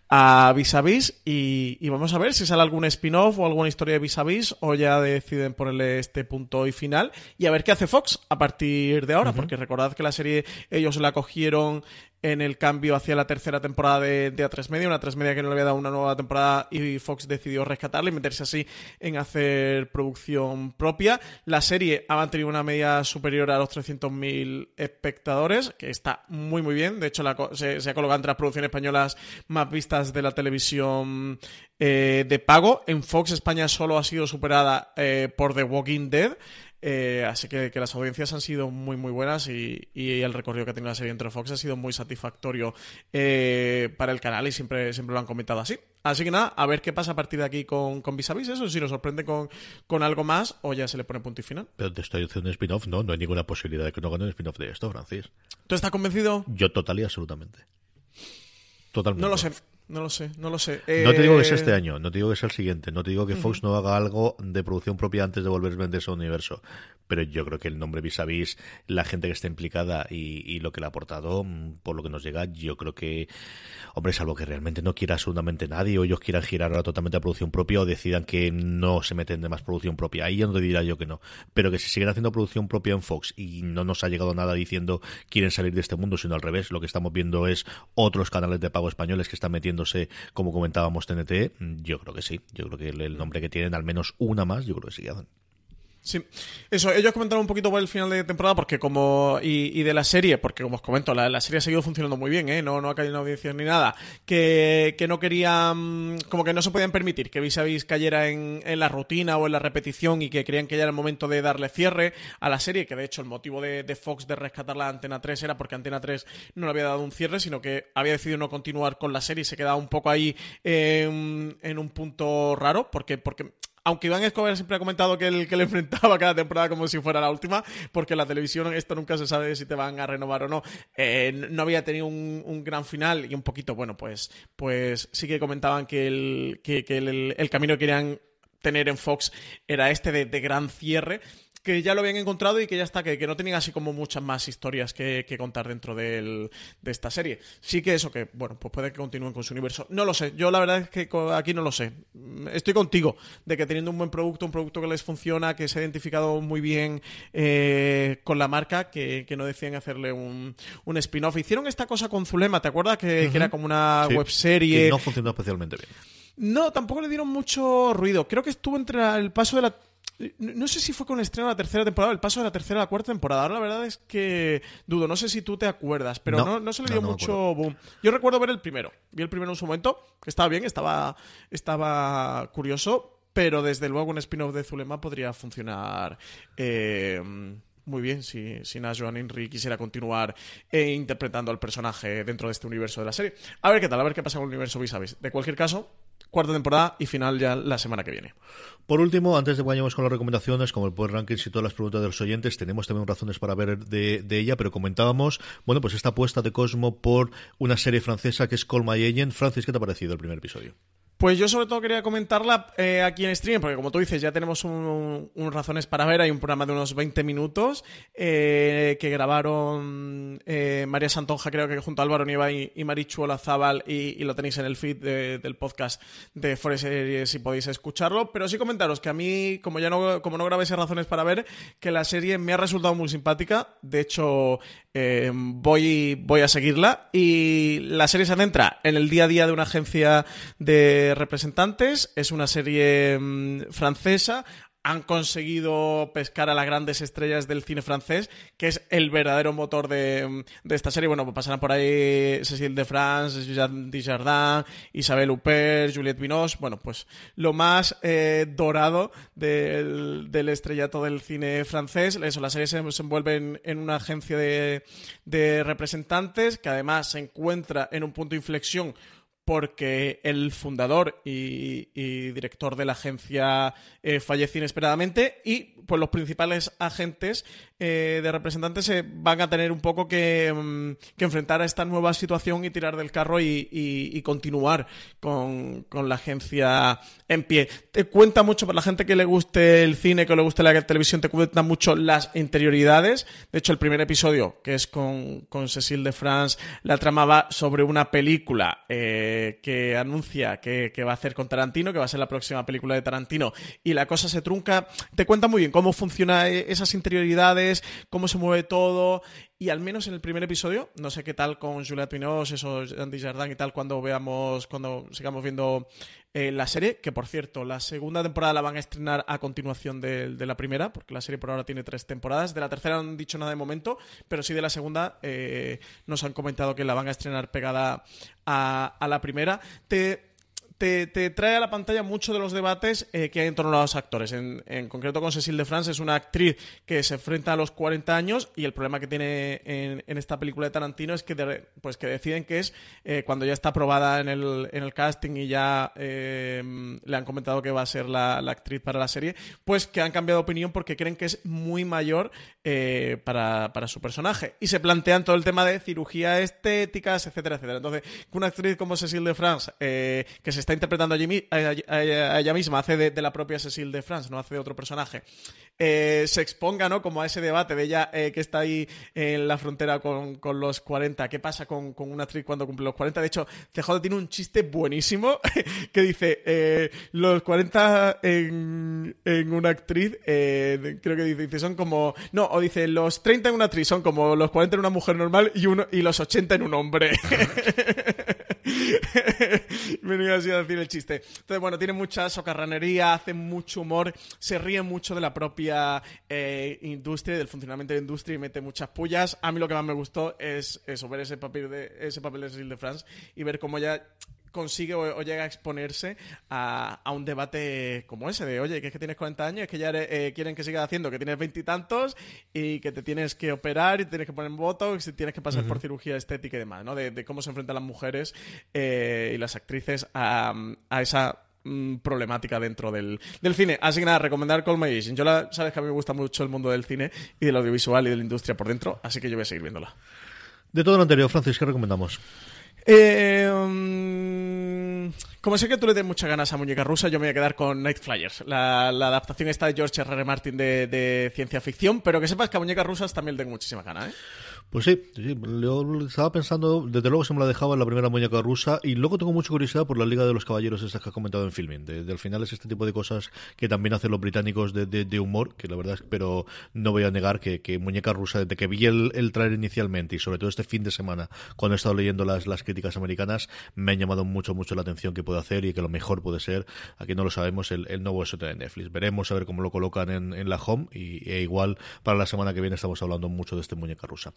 a Vis a Vis y, vamos a ver si sale algún spin-off o alguna historia de Vis a Vis o ya deciden ponerle este punto y final y a ver qué hace Fox a partir de ahora, porque recordad que la serie ellos la cogieron en el cambio hacia la tercera temporada de, de A3 Media, una A3 Media que no le había dado una nueva temporada y Fox decidió rescatarla y meterse así en hacer producción propia. La serie ha mantenido una media superior a los 300.000 espectadores, que está muy muy bien. De hecho, se, ha colocado entre las producciones españolas más vistas de la televisión eh, de pago. En Fox España solo ha sido superada eh, por The Walking Dead. Eh, así que, las audiencias han sido muy, muy buenas y, el recorrido que ha tenido la serie entre Fox ha sido muy satisfactorio eh, para el canal y siempre, siempre lo han comentado así. Así que nada, a ver qué pasa a partir de aquí con, con Vis eso, si nos sorprende con, con algo más o ya se le pone punto y final. Pero te estoy haciendo un spin-off, no, no hay ninguna posibilidad de que no gane un spin-off de esto, Francis. ¿Tú estás convencido? Yo total y absolutamente. Totalmente. No lo sé. No lo sé, no lo sé. No te digo que sea Eh, este año, no te digo que sea el siguiente, no te digo que Fox no haga algo de producción propia antes de volver a venderse al universo, pero yo creo que el nombre vis a vis, la gente que está implicada y, y lo que le ha aportado, mm, por lo que nos llega, yo creo que, hombre, salvo que realmente no quiera absolutamente nadie o ellos quieran girar ahora totalmente a producción propia o decidan que no se meten de más producción propia, ahí ya no te dirá yo que no, pero que si siguen haciendo producción propia en Fox y no nos ha llegado nada diciendo quieren salir de este mundo, sino al revés, lo que estamos viendo es otros canales de pago españoles que están como comentábamos TNT, yo creo que sí, yo creo que el, nombre que tienen, al menos una más, yo creo que sí hacen. Sí, eso, ellos comentaron un poquito el final de temporada porque como, y, y de la serie, porque como os comento, la, la serie ha seguido funcionando muy bien, ¿eh? no, no ha caído en audiencias ni nada, que, que no querían, como que no se podían permitir que Vis a Vis cayera en, en la rutina o en la repetición y que creían que ya era el momento de darle cierre a la serie, que de hecho el motivo de, de Fox de rescatar la Antena 3 era porque Antena 3 no le había dado un cierre, sino que había decidido no continuar con la serie y se quedaba un poco ahí en, en un punto raro, porque, porque aunque Iván Escobar siempre ha comentado que el que le enfrentaba cada temporada como si fuera la última, porque en la televisión esto nunca se sabe si te van a renovar o no, eh, no había tenido un, gran final y un poquito, bueno, pues, pues sí que comentaban que el, que, el, camino que querían tener en Fox era este de gran cierre que ya lo habían encontrado y que ya está, que, que no tenían así como muchas más historias que, que contar dentro del, de esta serie. Sí que eso, que bueno, pues puede que continúen con su universo. No lo sé, yo la verdad es que aquí no lo sé. Estoy contigo, de que teniendo un buen producto, un producto que les funciona, que se ha identificado muy bien eh, con la marca, que, que no decían hacerle un, un spin-off. Hicieron esta cosa con Zulema, ¿te acuerdas? Que, uh -huh. que era como una sí, webserie. Que no funcionó especialmente bien. No, tampoco le dieron mucho ruido. Creo que estuvo entre el paso de la no sé si fue con el estreno de la tercera temporada, el paso de la tercera a la cuarta temporada. Ahora la verdad es que dudo, no sé si tú te acuerdas, pero no, no, no se le dio no, mucho boom. Yo recuerdo ver el primero. Vi el primero en su momento, que estaba bien, estaba, estaba curioso, pero desde luego un spin-off de Zulema podría funcionar. Eh, muy bien si, si Joan Henry quisiera continuar eh, interpretando al personaje dentro de este universo de la serie. A ver qué tal, a ver qué pasa con el universo vis a vis. De cualquier caso, cuarta temporada y final ya la semana que viene. Por último, antes de que vayamos con las recomendaciones, como el Power Rankings y todas las preguntas de los oyentes, tenemos también razones para ver de, ella, pero comentábamos, bueno, pues esta apuesta de Cosmo por una serie francesa que es Call My Agent. Francis, ¿qué te ha parecido el primer episodio? Pues yo sobre todo quería comentarla eh, aquí en stream, porque como tú dices, ya tenemos un, razones para ver, hay un programa de unos 20 minutos eh, que grabaron eh, María Santonja, creo que junto a Álvaro Nieva y, y Marichu y, lo tenéis en el feed de, del podcast de Forest si podéis escucharlo, pero sí comentaros que a mí, como ya no, como no grabé esas razones para ver, que la serie me ha resultado muy simpática, de hecho voy, voy a seguirla, y la serie se centra en el día a día de una agencia de representantes. Es una serie mmm, francesa. Han conseguido pescar a las grandes estrellas del cine francés, que es el verdadero motor de, de esta serie. Bueno, pues pasarán por ahí Cécile de France, Jean Dujardin, Isabelle Huppert, Juliette Binoche. Bueno, pues lo más eh, dorado del, del, estrellato del cine francés. Eso, la serie se, se envuelve en, en, una agencia de, de representantes que además se encuentra en un punto de inflexión porque el fundador y, director de la agencia eh, fallece inesperadamente y pues los principales agentes eh, de representantes se van a tener un poco que, um, que, enfrentar a esta nueva situación y tirar del carro y, continuar con, con, la agencia en pie. Te cuenta mucho, para la gente que le guste el cine, que le guste la televisión, te cuenta mucho las interioridades. De hecho, el primer episodio, que es con, con Cecile de France, la trama va sobre una película eh, que anuncia que, va a hacer con Tarantino, que va a ser la próxima película de Tarantino, y la cosa se trunca. Te cuenta muy bien cómo funcionan esas interioridades cómo se mueve todo. Y al menos en el primer episodio, no sé qué tal con Juliette Binoche, eso, Andy Jardin y tal, cuando veamos, cuando sigamos viendo eh, la serie, que por cierto, la segunda temporada la van a estrenar a continuación de, de, la primera, porque la serie por ahora tiene tres temporadas. De la tercera no han dicho nada de momento, pero sí de la segunda eh, nos han comentado que la van a estrenar pegada a, a la primera. Te te, trae a la pantalla muchos de los debates eh, que hay en torno a los actores. En, concreto con Cecil de France, es una actriz que se enfrenta a los 40 años y el problema que tiene en, esta película de Tarantino es que, pues que deciden que es eh, cuando ya está aprobada en el, en el casting y ya eh, le han comentado que va a ser la, actriz para la serie, pues que han cambiado de opinión porque creen que es muy mayor para, para, su personaje. Y se plantean todo el tema de cirugía estéticas, etcétera, etcétera. Entonces, una actriz como Cecil de France, que se está interpretando a, ella misma, hace de, la propia Cecile de France, no hace de otro personaje, eh, se exponga ¿no? como a ese debate de ella eh, que está ahí en la frontera con, los 40, qué pasa con, una actriz cuando cumple los 40. De hecho, CJ tiene un chiste buenísimo que dice, eh, los 40 en, una actriz, creo que dice, son como, no, o dice, los 30 en una actriz son como los 40 en una mujer normal y, uno, y los 80 en un hombre. Me así a decir el chiste. Entonces, bueno, tiene mucha socarranería, hace mucho humor, se ríe mucho de la propia eh, industria, del funcionamiento de la industria y mete muchas pullas. A mí lo que más me gustó es eso, ver ese papel de, ese papel de Cecil de France y ver cómo ya consigue o, llega a exponerse a, un debate como ese de, oye, que es que tienes 40 años, es que ya eh, quieren que sigas haciendo, que tienes veintitantos y, que te tienes que operar y tienes que poner voto y tienes que pasar por cirugía estética y demás, ¿no? De, cómo se enfrentan las mujeres eh, y las actrices a, esa mm, problemática dentro del, cine. Así que nada, recomendar Call My Yo la, sabes que a mí me gusta mucho el mundo del cine y del audiovisual y de la industria por dentro, así que yo voy a seguir viéndola. De todo lo anterior, Francis, ¿qué recomendamos? Eh, mm, como sé que tú le tienes muchas ganas a Muñeca Rusa, yo me voy a quedar con Night Flyers, la, adaptación esta de George R. R. Martin de, ciencia ficción, pero que sepas que a Muñecas Rusas también le tengo muchísima ganas, ¿eh? Pues sí, sí, yo estaba pensando, desde luego se me la dejaba en la primera muñeca rusa y luego tengo mucha curiosidad por la Liga de los Caballeros esa que has comentado en filming. De, al final es este tipo de cosas que también hacen los británicos de, humor, que la verdad es, pero no voy a negar que, muñeca rusa, desde que vi el, el trailer inicialmente y sobre todo este fin de semana, cuando he estado leyendo las, las críticas americanas, me han llamado mucho, mucho la atención que puede hacer y que lo mejor puede ser, aquí no lo sabemos, el, nuevo SOT de Netflix. Veremos a ver cómo lo colocan en, la home y e igual para la semana que viene estamos hablando mucho de este muñeca rusa.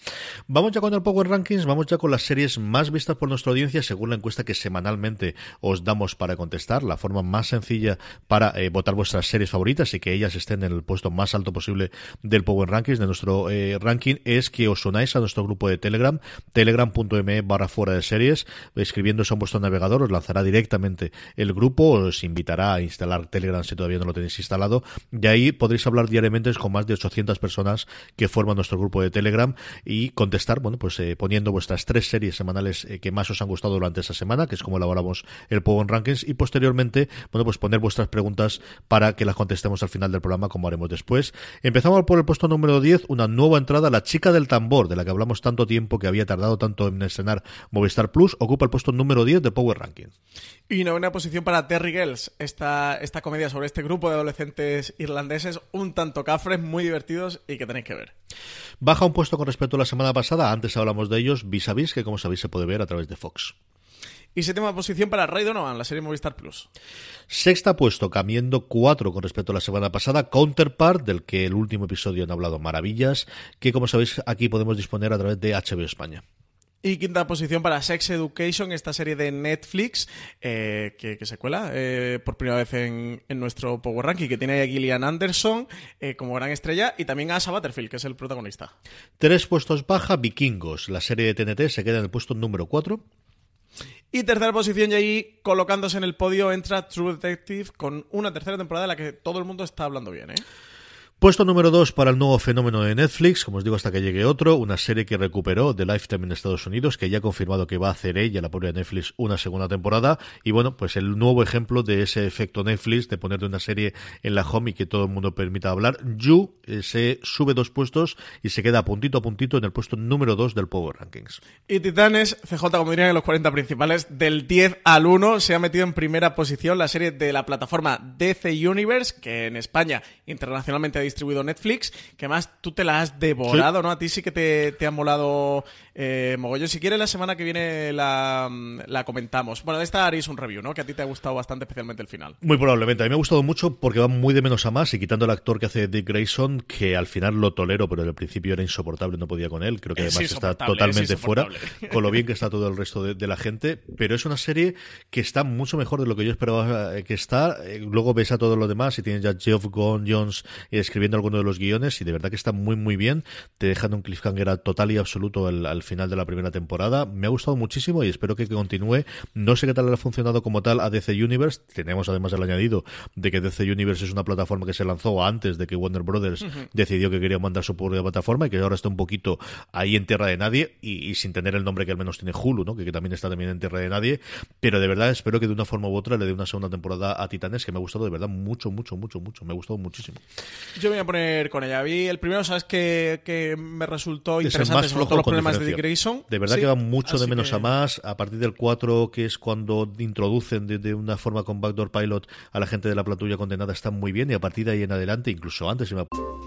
Vamos ya con el Power Rankings, vamos ya con las series más vistas por nuestra audiencia según la encuesta que semanalmente os damos para contestar. La forma más sencilla para eh, votar vuestras series favoritas y que ellas estén en el puesto más alto posible del Power Rankings, de nuestro eh, ranking, es que os unáis a nuestro grupo de Telegram, telegram.me barra fuera de series, escribiéndose a vuestro navegador, os lanzará directamente el grupo, os invitará a instalar Telegram si todavía no lo tenéis instalado, y ahí podréis hablar diariamente con más de 800 personas que forman nuestro grupo de Telegram y contestar bueno, pues eh, poniendo vuestras tres series semanales eh, que más os han gustado durante esa semana, que es como elaboramos el Power Rankings, y posteriormente, bueno, pues poner vuestras preguntas para que las contestemos al final del programa, como haremos después. Empezamos por el puesto número 10, una nueva entrada, La Chica del Tambor, de la que hablamos tanto tiempo, que había tardado tanto en estrenar Movistar Plus, ocupa el puesto número 10 de Power Rankings. Y una posición para Terry Girls, esta, esta comedia sobre este grupo de adolescentes irlandeses, un tanto cafres, muy divertidos y que tenéis que ver. Baja un puesto con respecto a la semana pasada, antes hablamos de ellos, vis a vis, que como sabéis se puede ver a través de Fox. Y séptima posición para Ray Donovan, la serie Movistar Plus. Sexta puesto, cambiando cuatro con respecto a la semana pasada, Counterpart, del que el último episodio han hablado maravillas, que como sabéis aquí podemos disponer a través de HBO España. Y quinta posición para Sex Education, esta serie de Netflix eh, que, se cuela eh, por primera vez en, nuestro Power Ranking, que tiene a Gillian Anderson eh, como gran estrella y también a Asa Butterfield, que es el protagonista. Tres puestos baja, Vikingos. La serie de TNT se queda en el puesto número cuatro. Y tercera posición, y ahí colocándose en el podio entra True Detective con una tercera temporada de la que todo el mundo está hablando bien, ¿eh? Puesto número 2 para el nuevo fenómeno de Netflix, como os digo hasta que llegue otro, una serie que recuperó The Lifetime en Estados Unidos, que ya ha confirmado que va a hacer ella, la propia Netflix, una segunda temporada. Y bueno, pues el nuevo ejemplo de ese efecto Netflix, de poner una serie en la home y que todo el mundo permita hablar. You eh, se sube dos puestos y se queda puntito a puntito en el puesto número 2 del Power Rankings. Y Titanes, CJ, como dirían en los 40 principales, del 10 al 1 se ha metido en primera posición la serie de la plataforma DC Universe, que en España internacionalmente ha distribuido Netflix, que además tú te la has devorado, ¿no? A ti sí que te, te ha molado eh, mogollón. Si quieres, la semana que viene la, la comentamos. Bueno, de esta haréis un review, ¿no? Que a ti te ha gustado bastante, especialmente el final. Muy probablemente. A mí me ha gustado mucho porque va muy de menos a más y quitando el actor que hace Dick Grayson, que al final lo tolero, pero al principio era insoportable, no podía con él. Creo que además está totalmente fuera, con lo bien que está todo el resto de, la gente. Pero es una serie que está mucho mejor de lo que yo esperaba eh, que está. Eh, luego ves a todos los demás y tienes ya Geoff Jones escribiendo alguno de los guiones y de verdad que está muy, muy bien. Te dejan un cliffhanger total y absoluto al, final de la primera temporada. Me ha gustado muchísimo y espero que continúe. No sé qué tal ha funcionado como tal a DC Universe. Tenemos además el añadido de que DC Universe es una plataforma que se lanzó antes de que Warner Brothers decidió que quería mandar su propia plataforma y que ahora está un poquito ahí en tierra de nadie y, sin tener el nombre que al menos tiene Hulu, ¿no? Que, también está también en tierra de nadie. Pero de verdad espero que de una forma u otra le dé una segunda temporada a Titanes que me ha gustado de verdad mucho, mucho, mucho, mucho. Me ha gustado muchísimo. Yo me voy a poner con ella. Vi el primero, ¿sabes? Que, que me resultó interesante. Es más los problemas de Dick Grayson. De verdad que va mucho de menos a más. A partir del 4, que es cuando introducen de, una forma con Backdoor Pilot a la gente de la platulla condenada, está muy bien. Y a partir de ahí en adelante, incluso antes.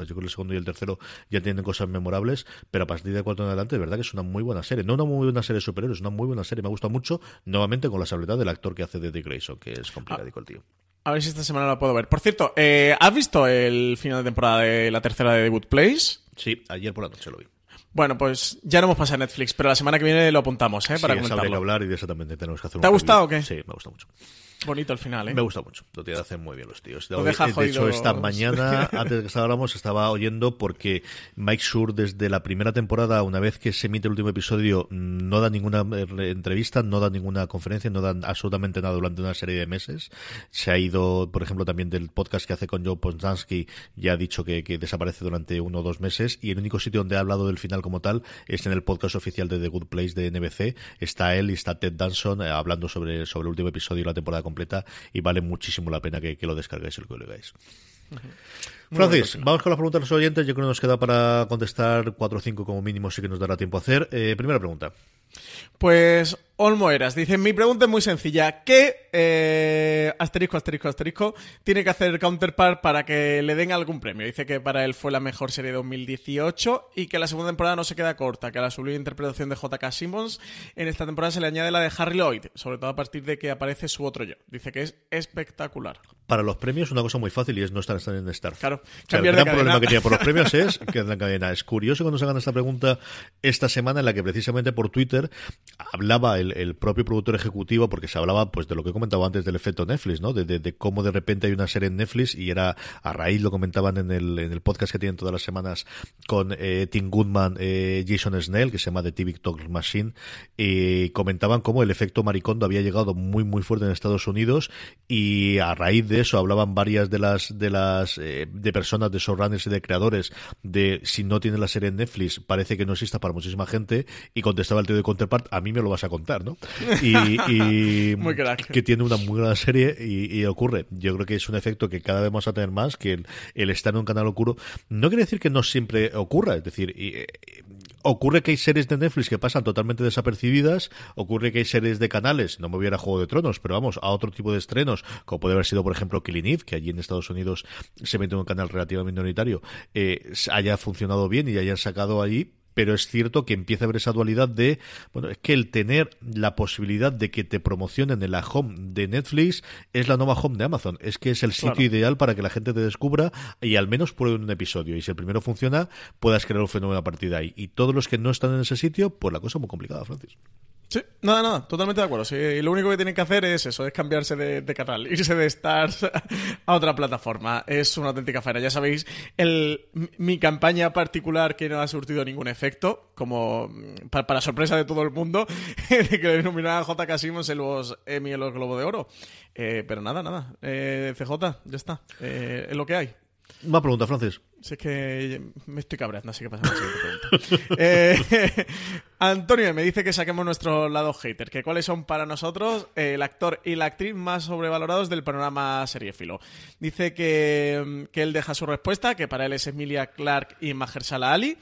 Yo creo que el segundo y el tercero ya tienen cosas memorables, pero a partir de cuatro en adelante, de verdad que es una muy buena serie. No una muy buena serie superior, es una muy buena serie. Me gusta mucho, nuevamente con la sabiduría del actor que hace de Dick Grayson, que es complicadico el tío. A ver si esta semana la puedo ver. Por cierto, eh, ¿has visto el final de temporada de la tercera de The Good Place? Sí, ayer por la noche lo vi. Bueno, pues ya no hemos pasado a Netflix, pero la semana que viene lo apuntamos, ¿eh? Para sí, comentarlo. hablar y exactamente tenemos que hacer ¿Te ha gustado o qué? Sí, me gusta mucho. Bonito al final, ¿eh? Me gusta mucho. Lo tienen hacer muy bien los tíos. De, hecho, esta mañana, antes de que hablamos, estaba oyendo porque Mike Schur, desde la primera temporada, una vez que se emite el último episodio, no da ninguna eh, entrevista, no da ninguna conferencia, no da absolutamente nada durante una serie de meses. Se ha ido, por ejemplo, también del podcast que hace con Joe Ponzansky, ya ha dicho que, desaparece durante uno o dos meses. Y el único sitio donde ha hablado del final como tal es en el podcast oficial de The Good Place de NBC. Está él y está Ted Danson eh, hablando sobre, sobre el último episodio y la temporada completa y vale muchísimo la pena que, lo descarguéis y que lo legáis. Francis, vamos con las preguntas de los oyentes. Yo creo que nos queda para contestar cuatro o cinco como mínimo, sí que nos dará tiempo a hacer. Eh, primera pregunta. Pues Olmo Eras dice, mi pregunta es muy sencilla. ¿Qué eh, asterisco, asterisco, asterisco tiene que hacer Counterpart para que le den algún premio? Dice que para él fue la mejor serie de 2018 y que la segunda temporada no se queda corta, que a la sublime interpretación de J.K. Simmons en esta temporada se le añade la de Harry Lloyd, sobre todo a partir de que aparece su otro yo. Dice que es espectacular. Para los premios una cosa muy fácil y es no estar en Star. Claro, el gran problema que tiene por los premios es que en la cadena. Es curioso cuando se hagan esta pregunta esta semana en la que precisamente por Twitter hablaba el el, propio productor ejecutivo, porque se hablaba pues de lo que he comentado antes del efecto Netflix, ¿no? De, cómo de repente hay una serie en Netflix y era a raíz, lo comentaban en el, en el podcast que tienen todas las semanas con eh, Tim Goodman, eh, Jason Snell, que se llama The TV Talk Machine, y comentaban cómo el efecto maricondo había llegado muy muy fuerte en Estados Unidos y a raíz de eso hablaban varias de las de las eh, de personas de showrunners y de creadores de si no tiene la serie en Netflix parece que no exista para muchísima gente y contestaba el tío de Counterpart a mí me lo vas a contar ¿no? Y, que tiene una muy buena serie y, ocurre. Yo creo que es un efecto que cada vez vamos a tener más, que el, estar en un canal oscuro no quiere decir que no siempre ocurra, es decir, eh, ocurre que hay series de Netflix que pasan totalmente desapercibidas, ocurre que hay series de canales, no me voy a, Juego de Tronos, pero vamos, a otro tipo de estrenos, como puede haber sido, por ejemplo, Killing Eve, que allí en Estados Unidos se mete en un canal relativamente minoritario, eh, haya funcionado bien y hayan sacado allí pero es cierto que empieza a haber esa dualidad de, bueno, es que el tener la posibilidad de que te promocionen en la home de Netflix es la nueva home de Amazon. Es que es el sitio ideal para que la gente te descubra y al menos pruebe un episodio. Y si el primero funciona, puedas crear un fenómeno a partir de ahí. Y todos los que no están en ese sitio, pues la cosa es muy complicada, Francis. Sí, nada, nada, totalmente de acuerdo. Sí, lo único que tienen que hacer es eso, es cambiarse de, canal, irse de Stars a otra plataforma. Es una auténtica faena. Ya sabéis, el, mi campaña particular que no ha surtido ningún efecto, como mm, para, sorpresa de todo el mundo, de que le denominaran a J.K. Simmons en los Emmy en Globo de Oro. Eh, pero nada, nada. Eh, CJ, ya está. Eh, es lo que hay. Una pregunta, Francis. Si es que me estoy cabreando, así que pasamos a la siguiente pregunta. eh, Antonio me dice que saquemos nuestro lado hater, que cuáles son para nosotros el actor y la actriz más sobrevalorados del panorama seriéfilo. Dice que, que él deja su respuesta, que para él es Emilia Clark y Mahershala Ali.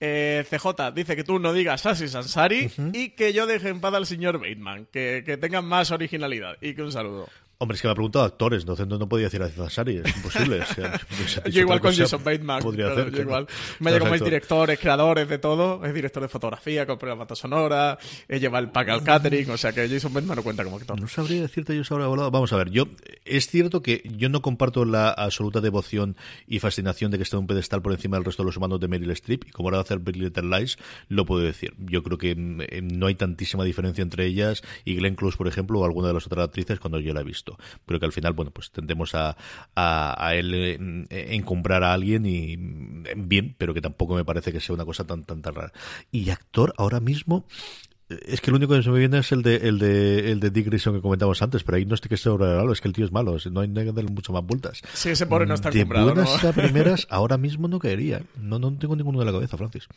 Eh, CJ dice que tú no digas Asis Sansari y que yo deje en paz al señor Bateman, que, que tengan más originalidad y que un saludo. Hombre, es que me ha preguntado actores, entonces no, no podía decir a Cesari, es imposible. yo igual con Jason Bateman. Podría hacer, yo igual. Me ha como directores, creadores de todo, es director de fotografía, con la banda sonora, lleva el pack al catering, o sea que Jason Bateman no cuenta como actor. No sabría decirte yo sobre volado. Vamos a ver, yo es cierto que yo no comparto la absoluta devoción y fascinación de que esté un pedestal por encima del resto de los humanos de Meryl Streep, y como ahora va a hacer Big Little Lies, lo puedo decir. Yo creo que mm, eh, no hay tantísima diferencia entre ellas y Glenn Close, por ejemplo, o alguna de las otras actrices cuando yo la he visto. Pero que al final, bueno, pues tendemos a, a, a él eh, encumbrar a alguien y mm, bien, pero que tampoco me parece que sea una cosa tan, tan, tan rara. Y actor ahora mismo, es que lo único que se me viene es el de, el de, el de Dick Grayson que comentamos antes, pero ahí no estoy que sobrevalorado, es que el tío es malo, no hay, que darle mucho más vueltas. Sí, ese pobre no está De buenas a primeras, ahora mismo no caería. No, no tengo ninguno de la cabeza, Francis.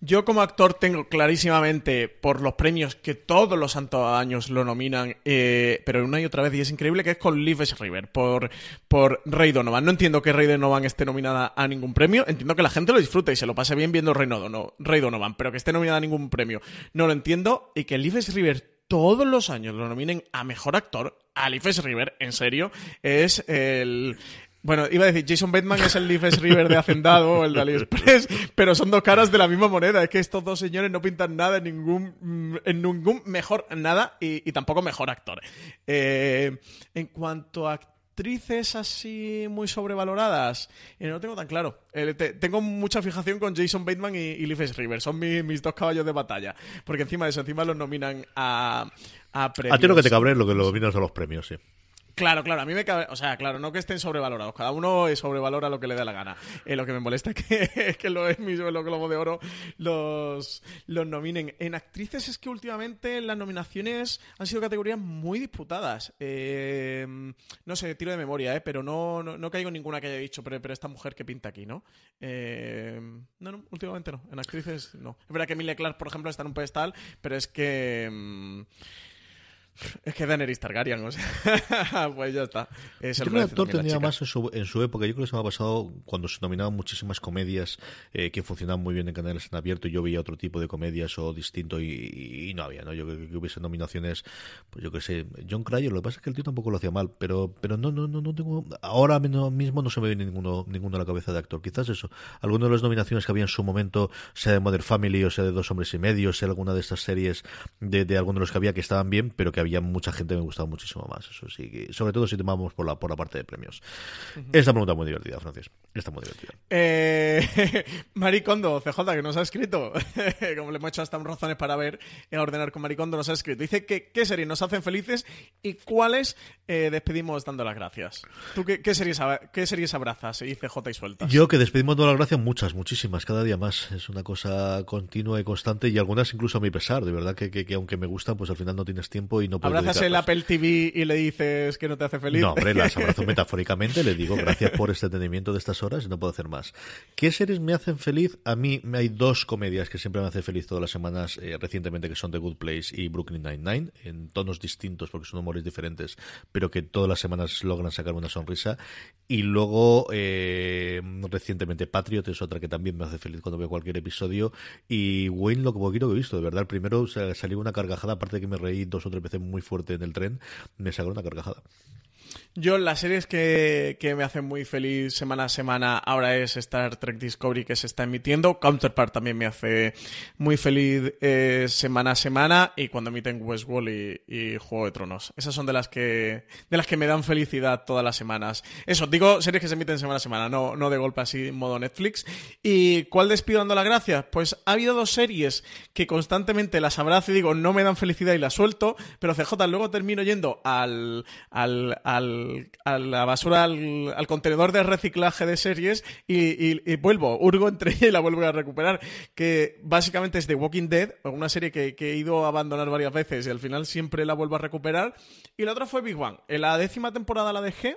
Yo como actor tengo clarísimamente, por los premios que todos los santos años lo nominan, eh, pero una y otra vez, y es increíble, que es con Lives River, por, por Rey Donovan. No entiendo que Rey Donovan esté nominada a ningún premio, entiendo que la gente lo disfrute y se lo pase bien viendo Rey, Rey Donovan, pero que esté nominada a ningún premio, no lo entiendo y que Leifes River todos los años lo nominen a mejor actor, a Leifes River, en serio, es el, bueno, iba a decir, Jason Bateman es el Leifes River de Hacendado o el de AliExpress, pero son dos caras de la misma moneda. Es que estos dos señores no pintan nada en ningún, en ningún mejor nada y, tampoco mejor actor. Eh, en cuanto a actrices así muy sobrevaloradas, y no lo tengo tan claro. Eh, tengo mucha fijación con Jason Bateman y, y River, son mis dos caballos de batalla, porque encima de eso, encima los nominan a, a premios. A ti lo que te cabré es lo que lo nominas a los premios, sí. Claro, claro, a mí me cabe, o sea, claro, no que estén sobrevalorados, cada uno sobrevalora lo que le da la gana. Eh, lo que me molesta es que, que los Emmys o los Globos de Oro los, los nominen. En actrices es que últimamente las nominaciones han sido categorías muy disputadas. Eh, no sé, tiro de memoria, eh, pero no, no, caigo en ninguna que haya dicho, pero, pero esta mujer que pinta aquí, ¿no? Eh, no, no, últimamente no. En actrices no. Es verdad que Emilia Clark, por ejemplo, está en un pedestal, pero es que... Mm, es que Daenerys Targaryen, o sea, pues ya está. que el actor tenía más en su, en su, época. Yo creo que se me ha pasado cuando se nominaban muchísimas comedias eh, que funcionaban muy bien en canales en abierto y yo veía otro tipo de comedias o distinto y, no había, ¿no? Yo creo que hubiese nominaciones, pues yo qué sé, John Cryer, lo que pasa es que el tío tampoco lo hacía mal, pero pero no no no, no tengo, ahora mismo no se me viene ninguno, ninguno a la cabeza de actor. Quizás eso, alguna de las nominaciones que había en su momento, sea de Mother Family o sea de Dos Hombres y Medio, sea alguna de estas series de, de algunos de los que había que estaban bien, pero que había había mucha gente me gustaba muchísimo más. Eso sí, sobre todo si tomamos por la, por la parte de premios. Esta pregunta muy divertida, Francis. Está muy divertida. Eh, Maricondo, CJ, que nos ha escrito, como le hemos hecho hasta razones para ver, y a ordenar con Maricondo, nos ha escrito. Dice que qué series nos hacen felices y cuáles eh, despedimos dando las gracias. ¿Tú qué, qué, series, qué series abrazas y CJ y sueltas? Yo que despedimos dando las gracias muchas, muchísimas, cada día más. Es una cosa continua y constante y algunas incluso a mi pesar. De verdad que, que, aunque me gustan, pues al final no tienes tiempo y no ¿Abrazas el Apple TV y le dices que no te hace feliz? No, hombre, las abrazo metafóricamente. Le digo gracias por este entendimiento de estas horas y no puedo hacer más. ¿Qué series me hacen feliz? A mí hay dos comedias que siempre me hacen feliz todas las semanas eh, recientemente, que son The Good Place y Brooklyn Nine-Nine, en tonos distintos porque son humores diferentes, pero que todas las semanas logran sacar una sonrisa. Y luego, eh, recientemente, Patriot es otra que también me hace feliz cuando veo cualquier episodio. Y Wayne, lo que poquito que he visto, de verdad, el primero salió una carcajada, aparte de que me reí dos o tres veces muy fuerte en el tren, me sacó una carcajada. Yo, las series que, que, me hacen muy feliz semana a semana ahora es Star Trek Discovery que se está emitiendo. Counterpart también me hace muy feliz eh, semana a semana. Y cuando emiten Westworld y, y, Juego de Tronos. Esas son de las que de las que me dan felicidad todas las semanas. Eso, digo series que se emiten semana a semana, no, no de golpe así en modo Netflix. ¿Y cuál despido dando las gracias? Pues ha habido dos series que constantemente las abrazo y digo no me dan felicidad y las suelto. Pero CJ luego termino yendo al, al, al a la basura, al, contenedor de reciclaje de series y, vuelvo, hurgo entre ella y la vuelvo a recuperar. Que básicamente es The Walking Dead, una serie que, que, he ido a abandonar varias veces y al final siempre la vuelvo a recuperar. Y la otra fue Big Bang. En la décima temporada la dejé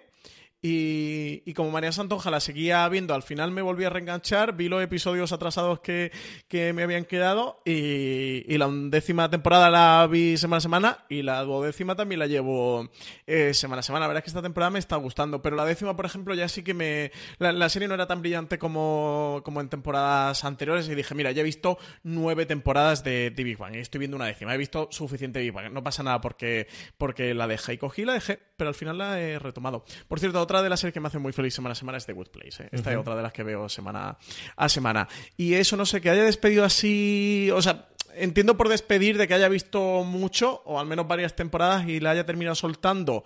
y, como María Santonja la seguía viendo, al final me volví a reenganchar, vi los episodios atrasados que, me habían quedado y, la décima temporada la vi semana a semana y la duodécima también la llevo eh, semana a semana. La verdad es que esta temporada me está gustando, pero la décima, por ejemplo, ya sí que me... La, serie no era tan brillante como, como, en temporadas anteriores y dije, mira, ya he visto nueve temporadas de, Big Bang y estoy viendo una décima, he visto suficiente Big Bang, no pasa nada porque, porque la dejé y cogí, la dejé, pero al final la he retomado. Por cierto, otra de las series que me hace muy feliz semana a semana es The Good Place. ¿eh? Esta es otra de las que veo semana a semana. Y eso, no sé, que haya despedido así. O sea, entiendo por despedir de que haya visto mucho, o al menos varias temporadas, y la haya terminado soltando.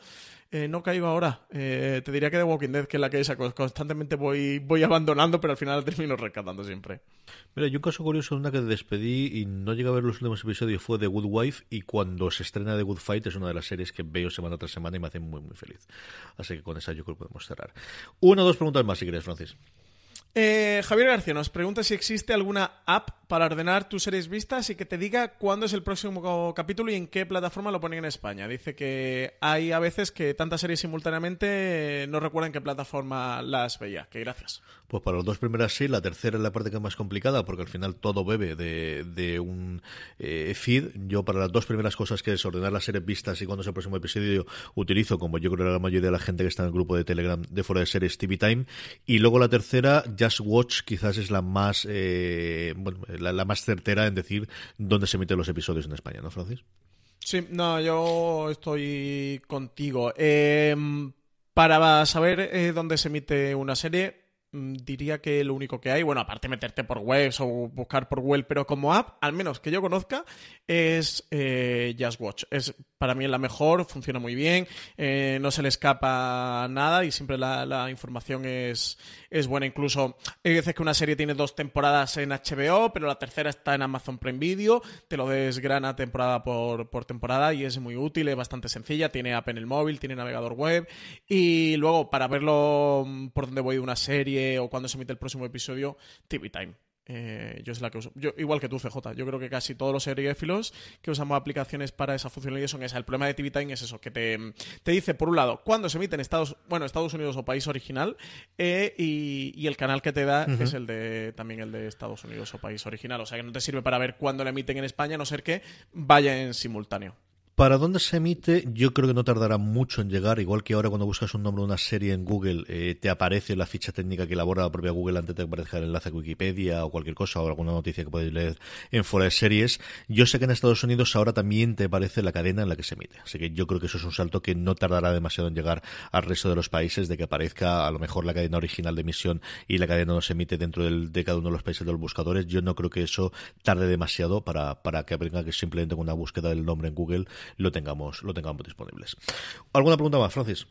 Eh, no caigo ahora. Eh, te diría que The Walking Dead, que es la que constantemente voy, voy abandonando, pero al final termino rescatando siempre. Mira, yo un caso curioso, una que despedí y no llegué a ver los últimos episodios fue The Good Wife y cuando se estrena The Good Fight es una de las series que veo semana tras semana y me hace muy muy feliz. Así que con esa yo creo que podemos cerrar. Una o dos preguntas más si quieres, Francis. Eh, Javier García nos pregunta si existe alguna app para ordenar tus series vistas y que te diga cuándo es el próximo capítulo y en qué plataforma lo ponen en España. Dice que hay a veces que tantas series simultáneamente no recuerdan qué plataforma las veía. Que gracias. Pues para las dos primeras sí, la tercera es la parte que es más complicada porque al final todo bebe de, un eh, feed. Yo para las dos primeras cosas que es ordenar las series vistas y cuándo es el próximo episodio utilizo, como yo creo que la mayoría de la gente que está en el grupo de Telegram de fuera de series TV Time. Y luego la tercera, Watch, quizás es la más... Eh, la, más certera en decir dónde se emiten los episodios en España, ¿no, Francis? Sí, no, yo estoy contigo. Em, para saber eh, dónde se emite una serie, diría que lo único que hay, bueno, aparte meterte por webs o buscar por web, pero como app, al menos que yo conozca, es eh, Just Watch. Es para mí la mejor, funciona muy bien, eh, no se le escapa nada y siempre la, información es, es, buena. Incluso hay veces que una serie tiene dos temporadas en HBO, pero la tercera está en Amazon Prime Video, te lo desgrana temporada por, por temporada y es muy útil, es bastante sencilla, tiene app en el móvil, tiene navegador web y luego para verlo mm, por dónde voy de una serie o cuando se emite el próximo episodio, TV Time. Eh, yo es la que uso. Yo, igual que tú, CJ. Yo creo que casi todos los seriéfilos que usamos aplicaciones para esa funcionalidad son esa. El problema de TV Time es eso, que te, te dice, por un lado, cuándo se emite en Estados, bueno, Estados Unidos o país original, eh, y, el canal que te da es el de también el de Estados Unidos o país original. O sea que no te sirve para ver cuándo la emiten en España, a no ser que vaya en simultáneo. ¿Para dónde se emite? Yo creo que no tardará mucho en llegar, igual que ahora cuando buscas un nombre de una serie en Google, eh, te aparece la ficha técnica que elabora la propia Google antes de que aparezca el enlace a Wikipedia o cualquier cosa o alguna noticia que podéis leer en fuera de series. Yo sé que en Estados Unidos ahora también te aparece la cadena en la que se emite. Así que yo creo que eso es un salto que no tardará demasiado en llegar al resto de los países, de que aparezca a lo mejor la cadena original de emisión y la cadena no se emite dentro del, de cada uno de los países de los buscadores. Yo no creo que eso tarde demasiado para, para que venga que simplemente con una búsqueda del nombre en Google lo tengamos lo tengamos disponibles. ¿Alguna pregunta más, Francis?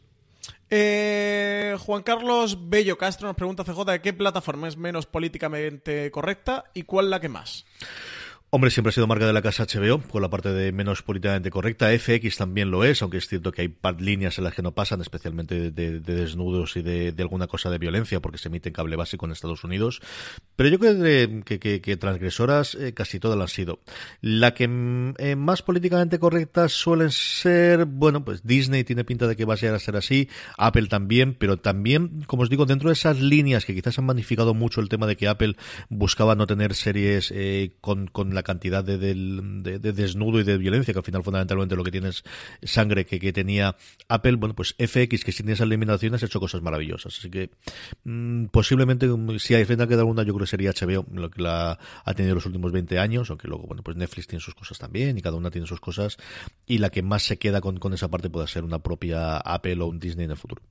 Eh, Juan Carlos Bello Castro nos pregunta CJ de qué plataforma es menos políticamente correcta y cuál la que más. Hombre, siempre ha sido marca de la casa HBO, con la parte de menos políticamente correcta. FX también lo es, aunque es cierto que hay líneas en las que no pasan, especialmente de, desnudos y de, alguna cosa de violencia, porque se emite en cable básico en Estados Unidos. Pero yo creo que, transgresoras eh, casi todas las han sido. La que mm, eh, más políticamente correctas suelen ser, bueno, pues Disney tiene pinta de que va a ser, a ser así, Apple también, pero también, como os digo, dentro de esas líneas que quizás han magnificado mucho el tema de que Apple buscaba no tener series eh, con, con la cantidad de, desnudo y de violencia, que al final fundamentalmente lo que tiene es sangre que, tenía Apple, bueno, pues FX, que sin esas eliminaciones ha hecho cosas maravillosas. Así que mm, posiblemente, mm, si hay frente a quedar una, yo creo que sería HBO, lo que la ha tenido los últimos 20 años, aunque luego, bueno, pues Netflix tiene sus cosas también y cada una tiene sus cosas, y la que más se queda con, con esa parte puede ser una propia Apple o un Disney en el futuro.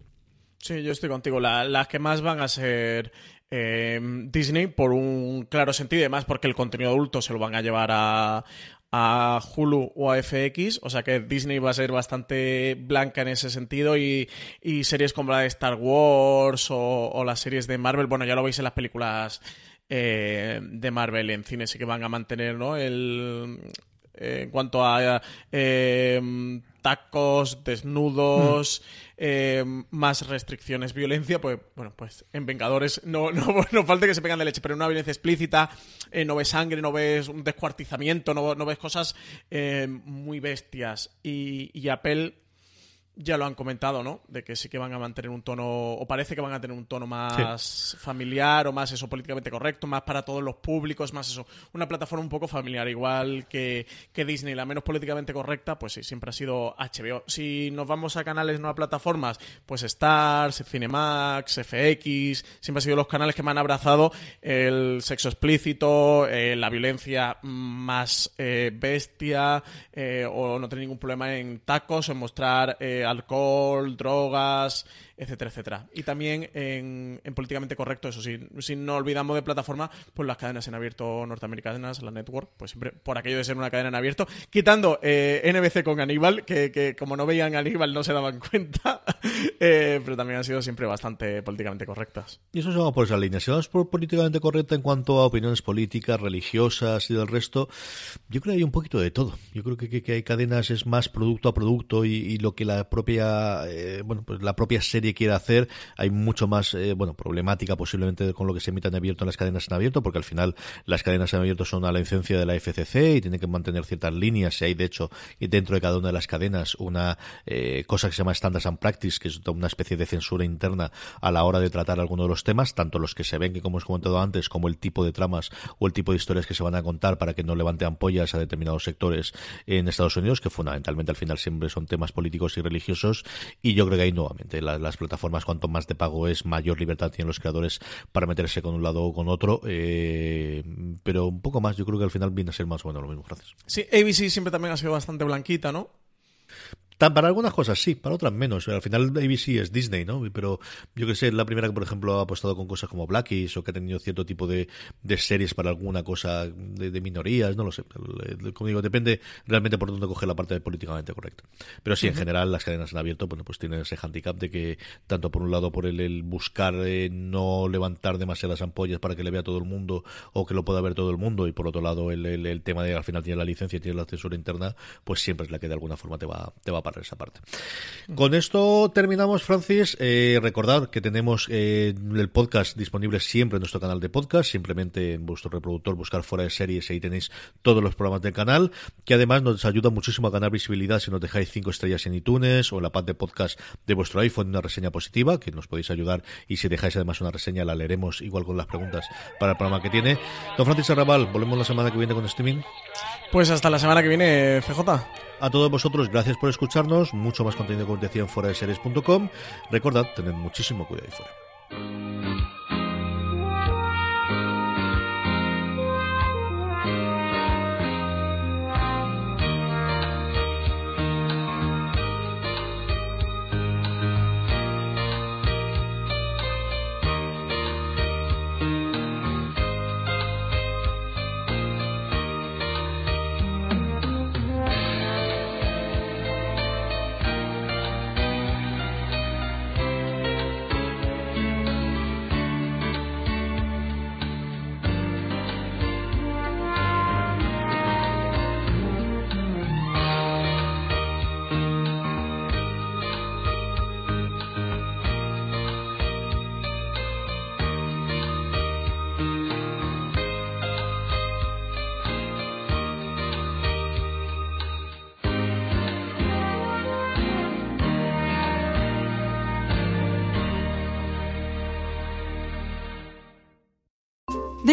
Sí, yo estoy contigo. las que más van a ser eh, Disney por un claro sentido y además porque el contenido adulto se lo van a llevar a, a Hulu o a FX, o sea que Disney va a ser bastante blanca en ese sentido y, series como la de Star Wars o, las series de Marvel, bueno, ya lo veis en las películas eh, de Marvel en cine, sí que van a mantener, ¿no? El, eh, en cuanto a tacos, desnudos, eh, más restricciones, violencia, pues bueno, pues en Vengadores no, no, no falta que se pegan de leche, pero una violencia explícita, eh, no ves sangre, no ves un descuartizamiento, no, no ves cosas eh, muy bestias. Y, y Apple ya lo han comentado, ¿no? De que sí que van a mantener un tono, o parece que van a tener un tono más familiar o más eso, políticamente correcto, más para todos los públicos, más eso. Una plataforma un poco familiar, igual que, que Disney, la menos políticamente correcta, pues sí, siempre ha sido HBO. Si nos vamos a canales, no a plataformas, pues Stars, Cinemax, FX, siempre han sido los canales que me han abrazado el sexo explícito, eh, la violencia más eh, bestia, eh, o no tener ningún problema en tacos, en mostrar alcohol, drogas, etcétera, etcétera. Y también en, políticamente correcto, eso sí, si no olvidamos de plataforma, pues las cadenas en abierto norteamericanas, la network, pues siempre por aquello de ser una cadena en abierto, quitando eh, NBC con Aníbal, que, como no veían Aníbal no se daban cuenta, eh, pero también han sido siempre bastante políticamente correctas. Y eso se va por esa línea. Si vamos por políticamente correcta en cuanto a opiniones políticas, religiosas y del resto, yo creo que hay un poquito de todo. Yo creo que, que, hay cadenas es más producto a producto y, lo que la propia, eh, bueno, pues la propia serie quiere hacer. Hay mucho más, eh, bueno, problemática posiblemente con lo que se emita en abierto en las cadenas en abierto, porque al final las cadenas en abierto son a la licencia de la FCC y tienen que mantener ciertas líneas. Y hay, de hecho, dentro de cada una de las cadenas una eh, cosa que se llama Standards and Practice, que es una especie de censura interna a la hora de tratar algunos de los temas, tanto los que se ven, que como hemos comentado antes, como el tipo de tramas o el tipo de historias que se van a contar para que no levante ampollas a determinados sectores en Estados Unidos, que fundamentalmente al final siempre son temas políticos y religiosos. Y yo creo que ahí nuevamente las plataformas, cuanto más de pago es, mayor libertad tienen los creadores para meterse con un lado o con otro. Eh, pero un poco más, yo creo que al final viene a ser más o menos lo mismo. Gracias. Sí, ABC siempre también ha sido bastante blanquita, ¿no? Para algunas cosas sí, para otras menos. Al final ABC es Disney, ¿no? Pero yo que sé, la primera que, por ejemplo, ha apostado con cosas como Blackies o que ha tenido cierto tipo de, series para alguna cosa de, minorías, no lo sé. Como digo, depende realmente por dónde coge la parte políticamente correcta. Pero sí, en general, las cadenas en abierto, bueno, pues tienen ese handicap de que, tanto por un lado, por el, buscar eh, no levantar demasiadas ampollas para que le vea todo el mundo o que lo pueda ver todo el mundo, y por otro lado, el, el, tema de al final tiene la licencia y tiene la censura interna, pues siempre es la que de alguna forma te va, te va a esa parte. Con esto terminamos, Francis. Eh, recordad que tenemos eh, el podcast disponible siempre en nuestro canal de podcast. Simplemente en vuestro reproductor buscar fuera de series y ahí tenéis todos los programas del canal. Que además nos ayuda muchísimo a ganar visibilidad si nos dejáis cinco estrellas en iTunes o en la pad de podcast de vuestro iPhone una reseña positiva, que nos podéis ayudar. Y si dejáis además una reseña, la leeremos igual con las preguntas para el programa que tiene. Don Francis Arrabal, volvemos la semana que viene con streaming. Pues hasta la semana que viene, FJ. A todos vosotros, gracias por escucharnos. Mucho más contenido como decía en fuera de series.com. Recordad, tened muchísimo cuidado ahí fuera.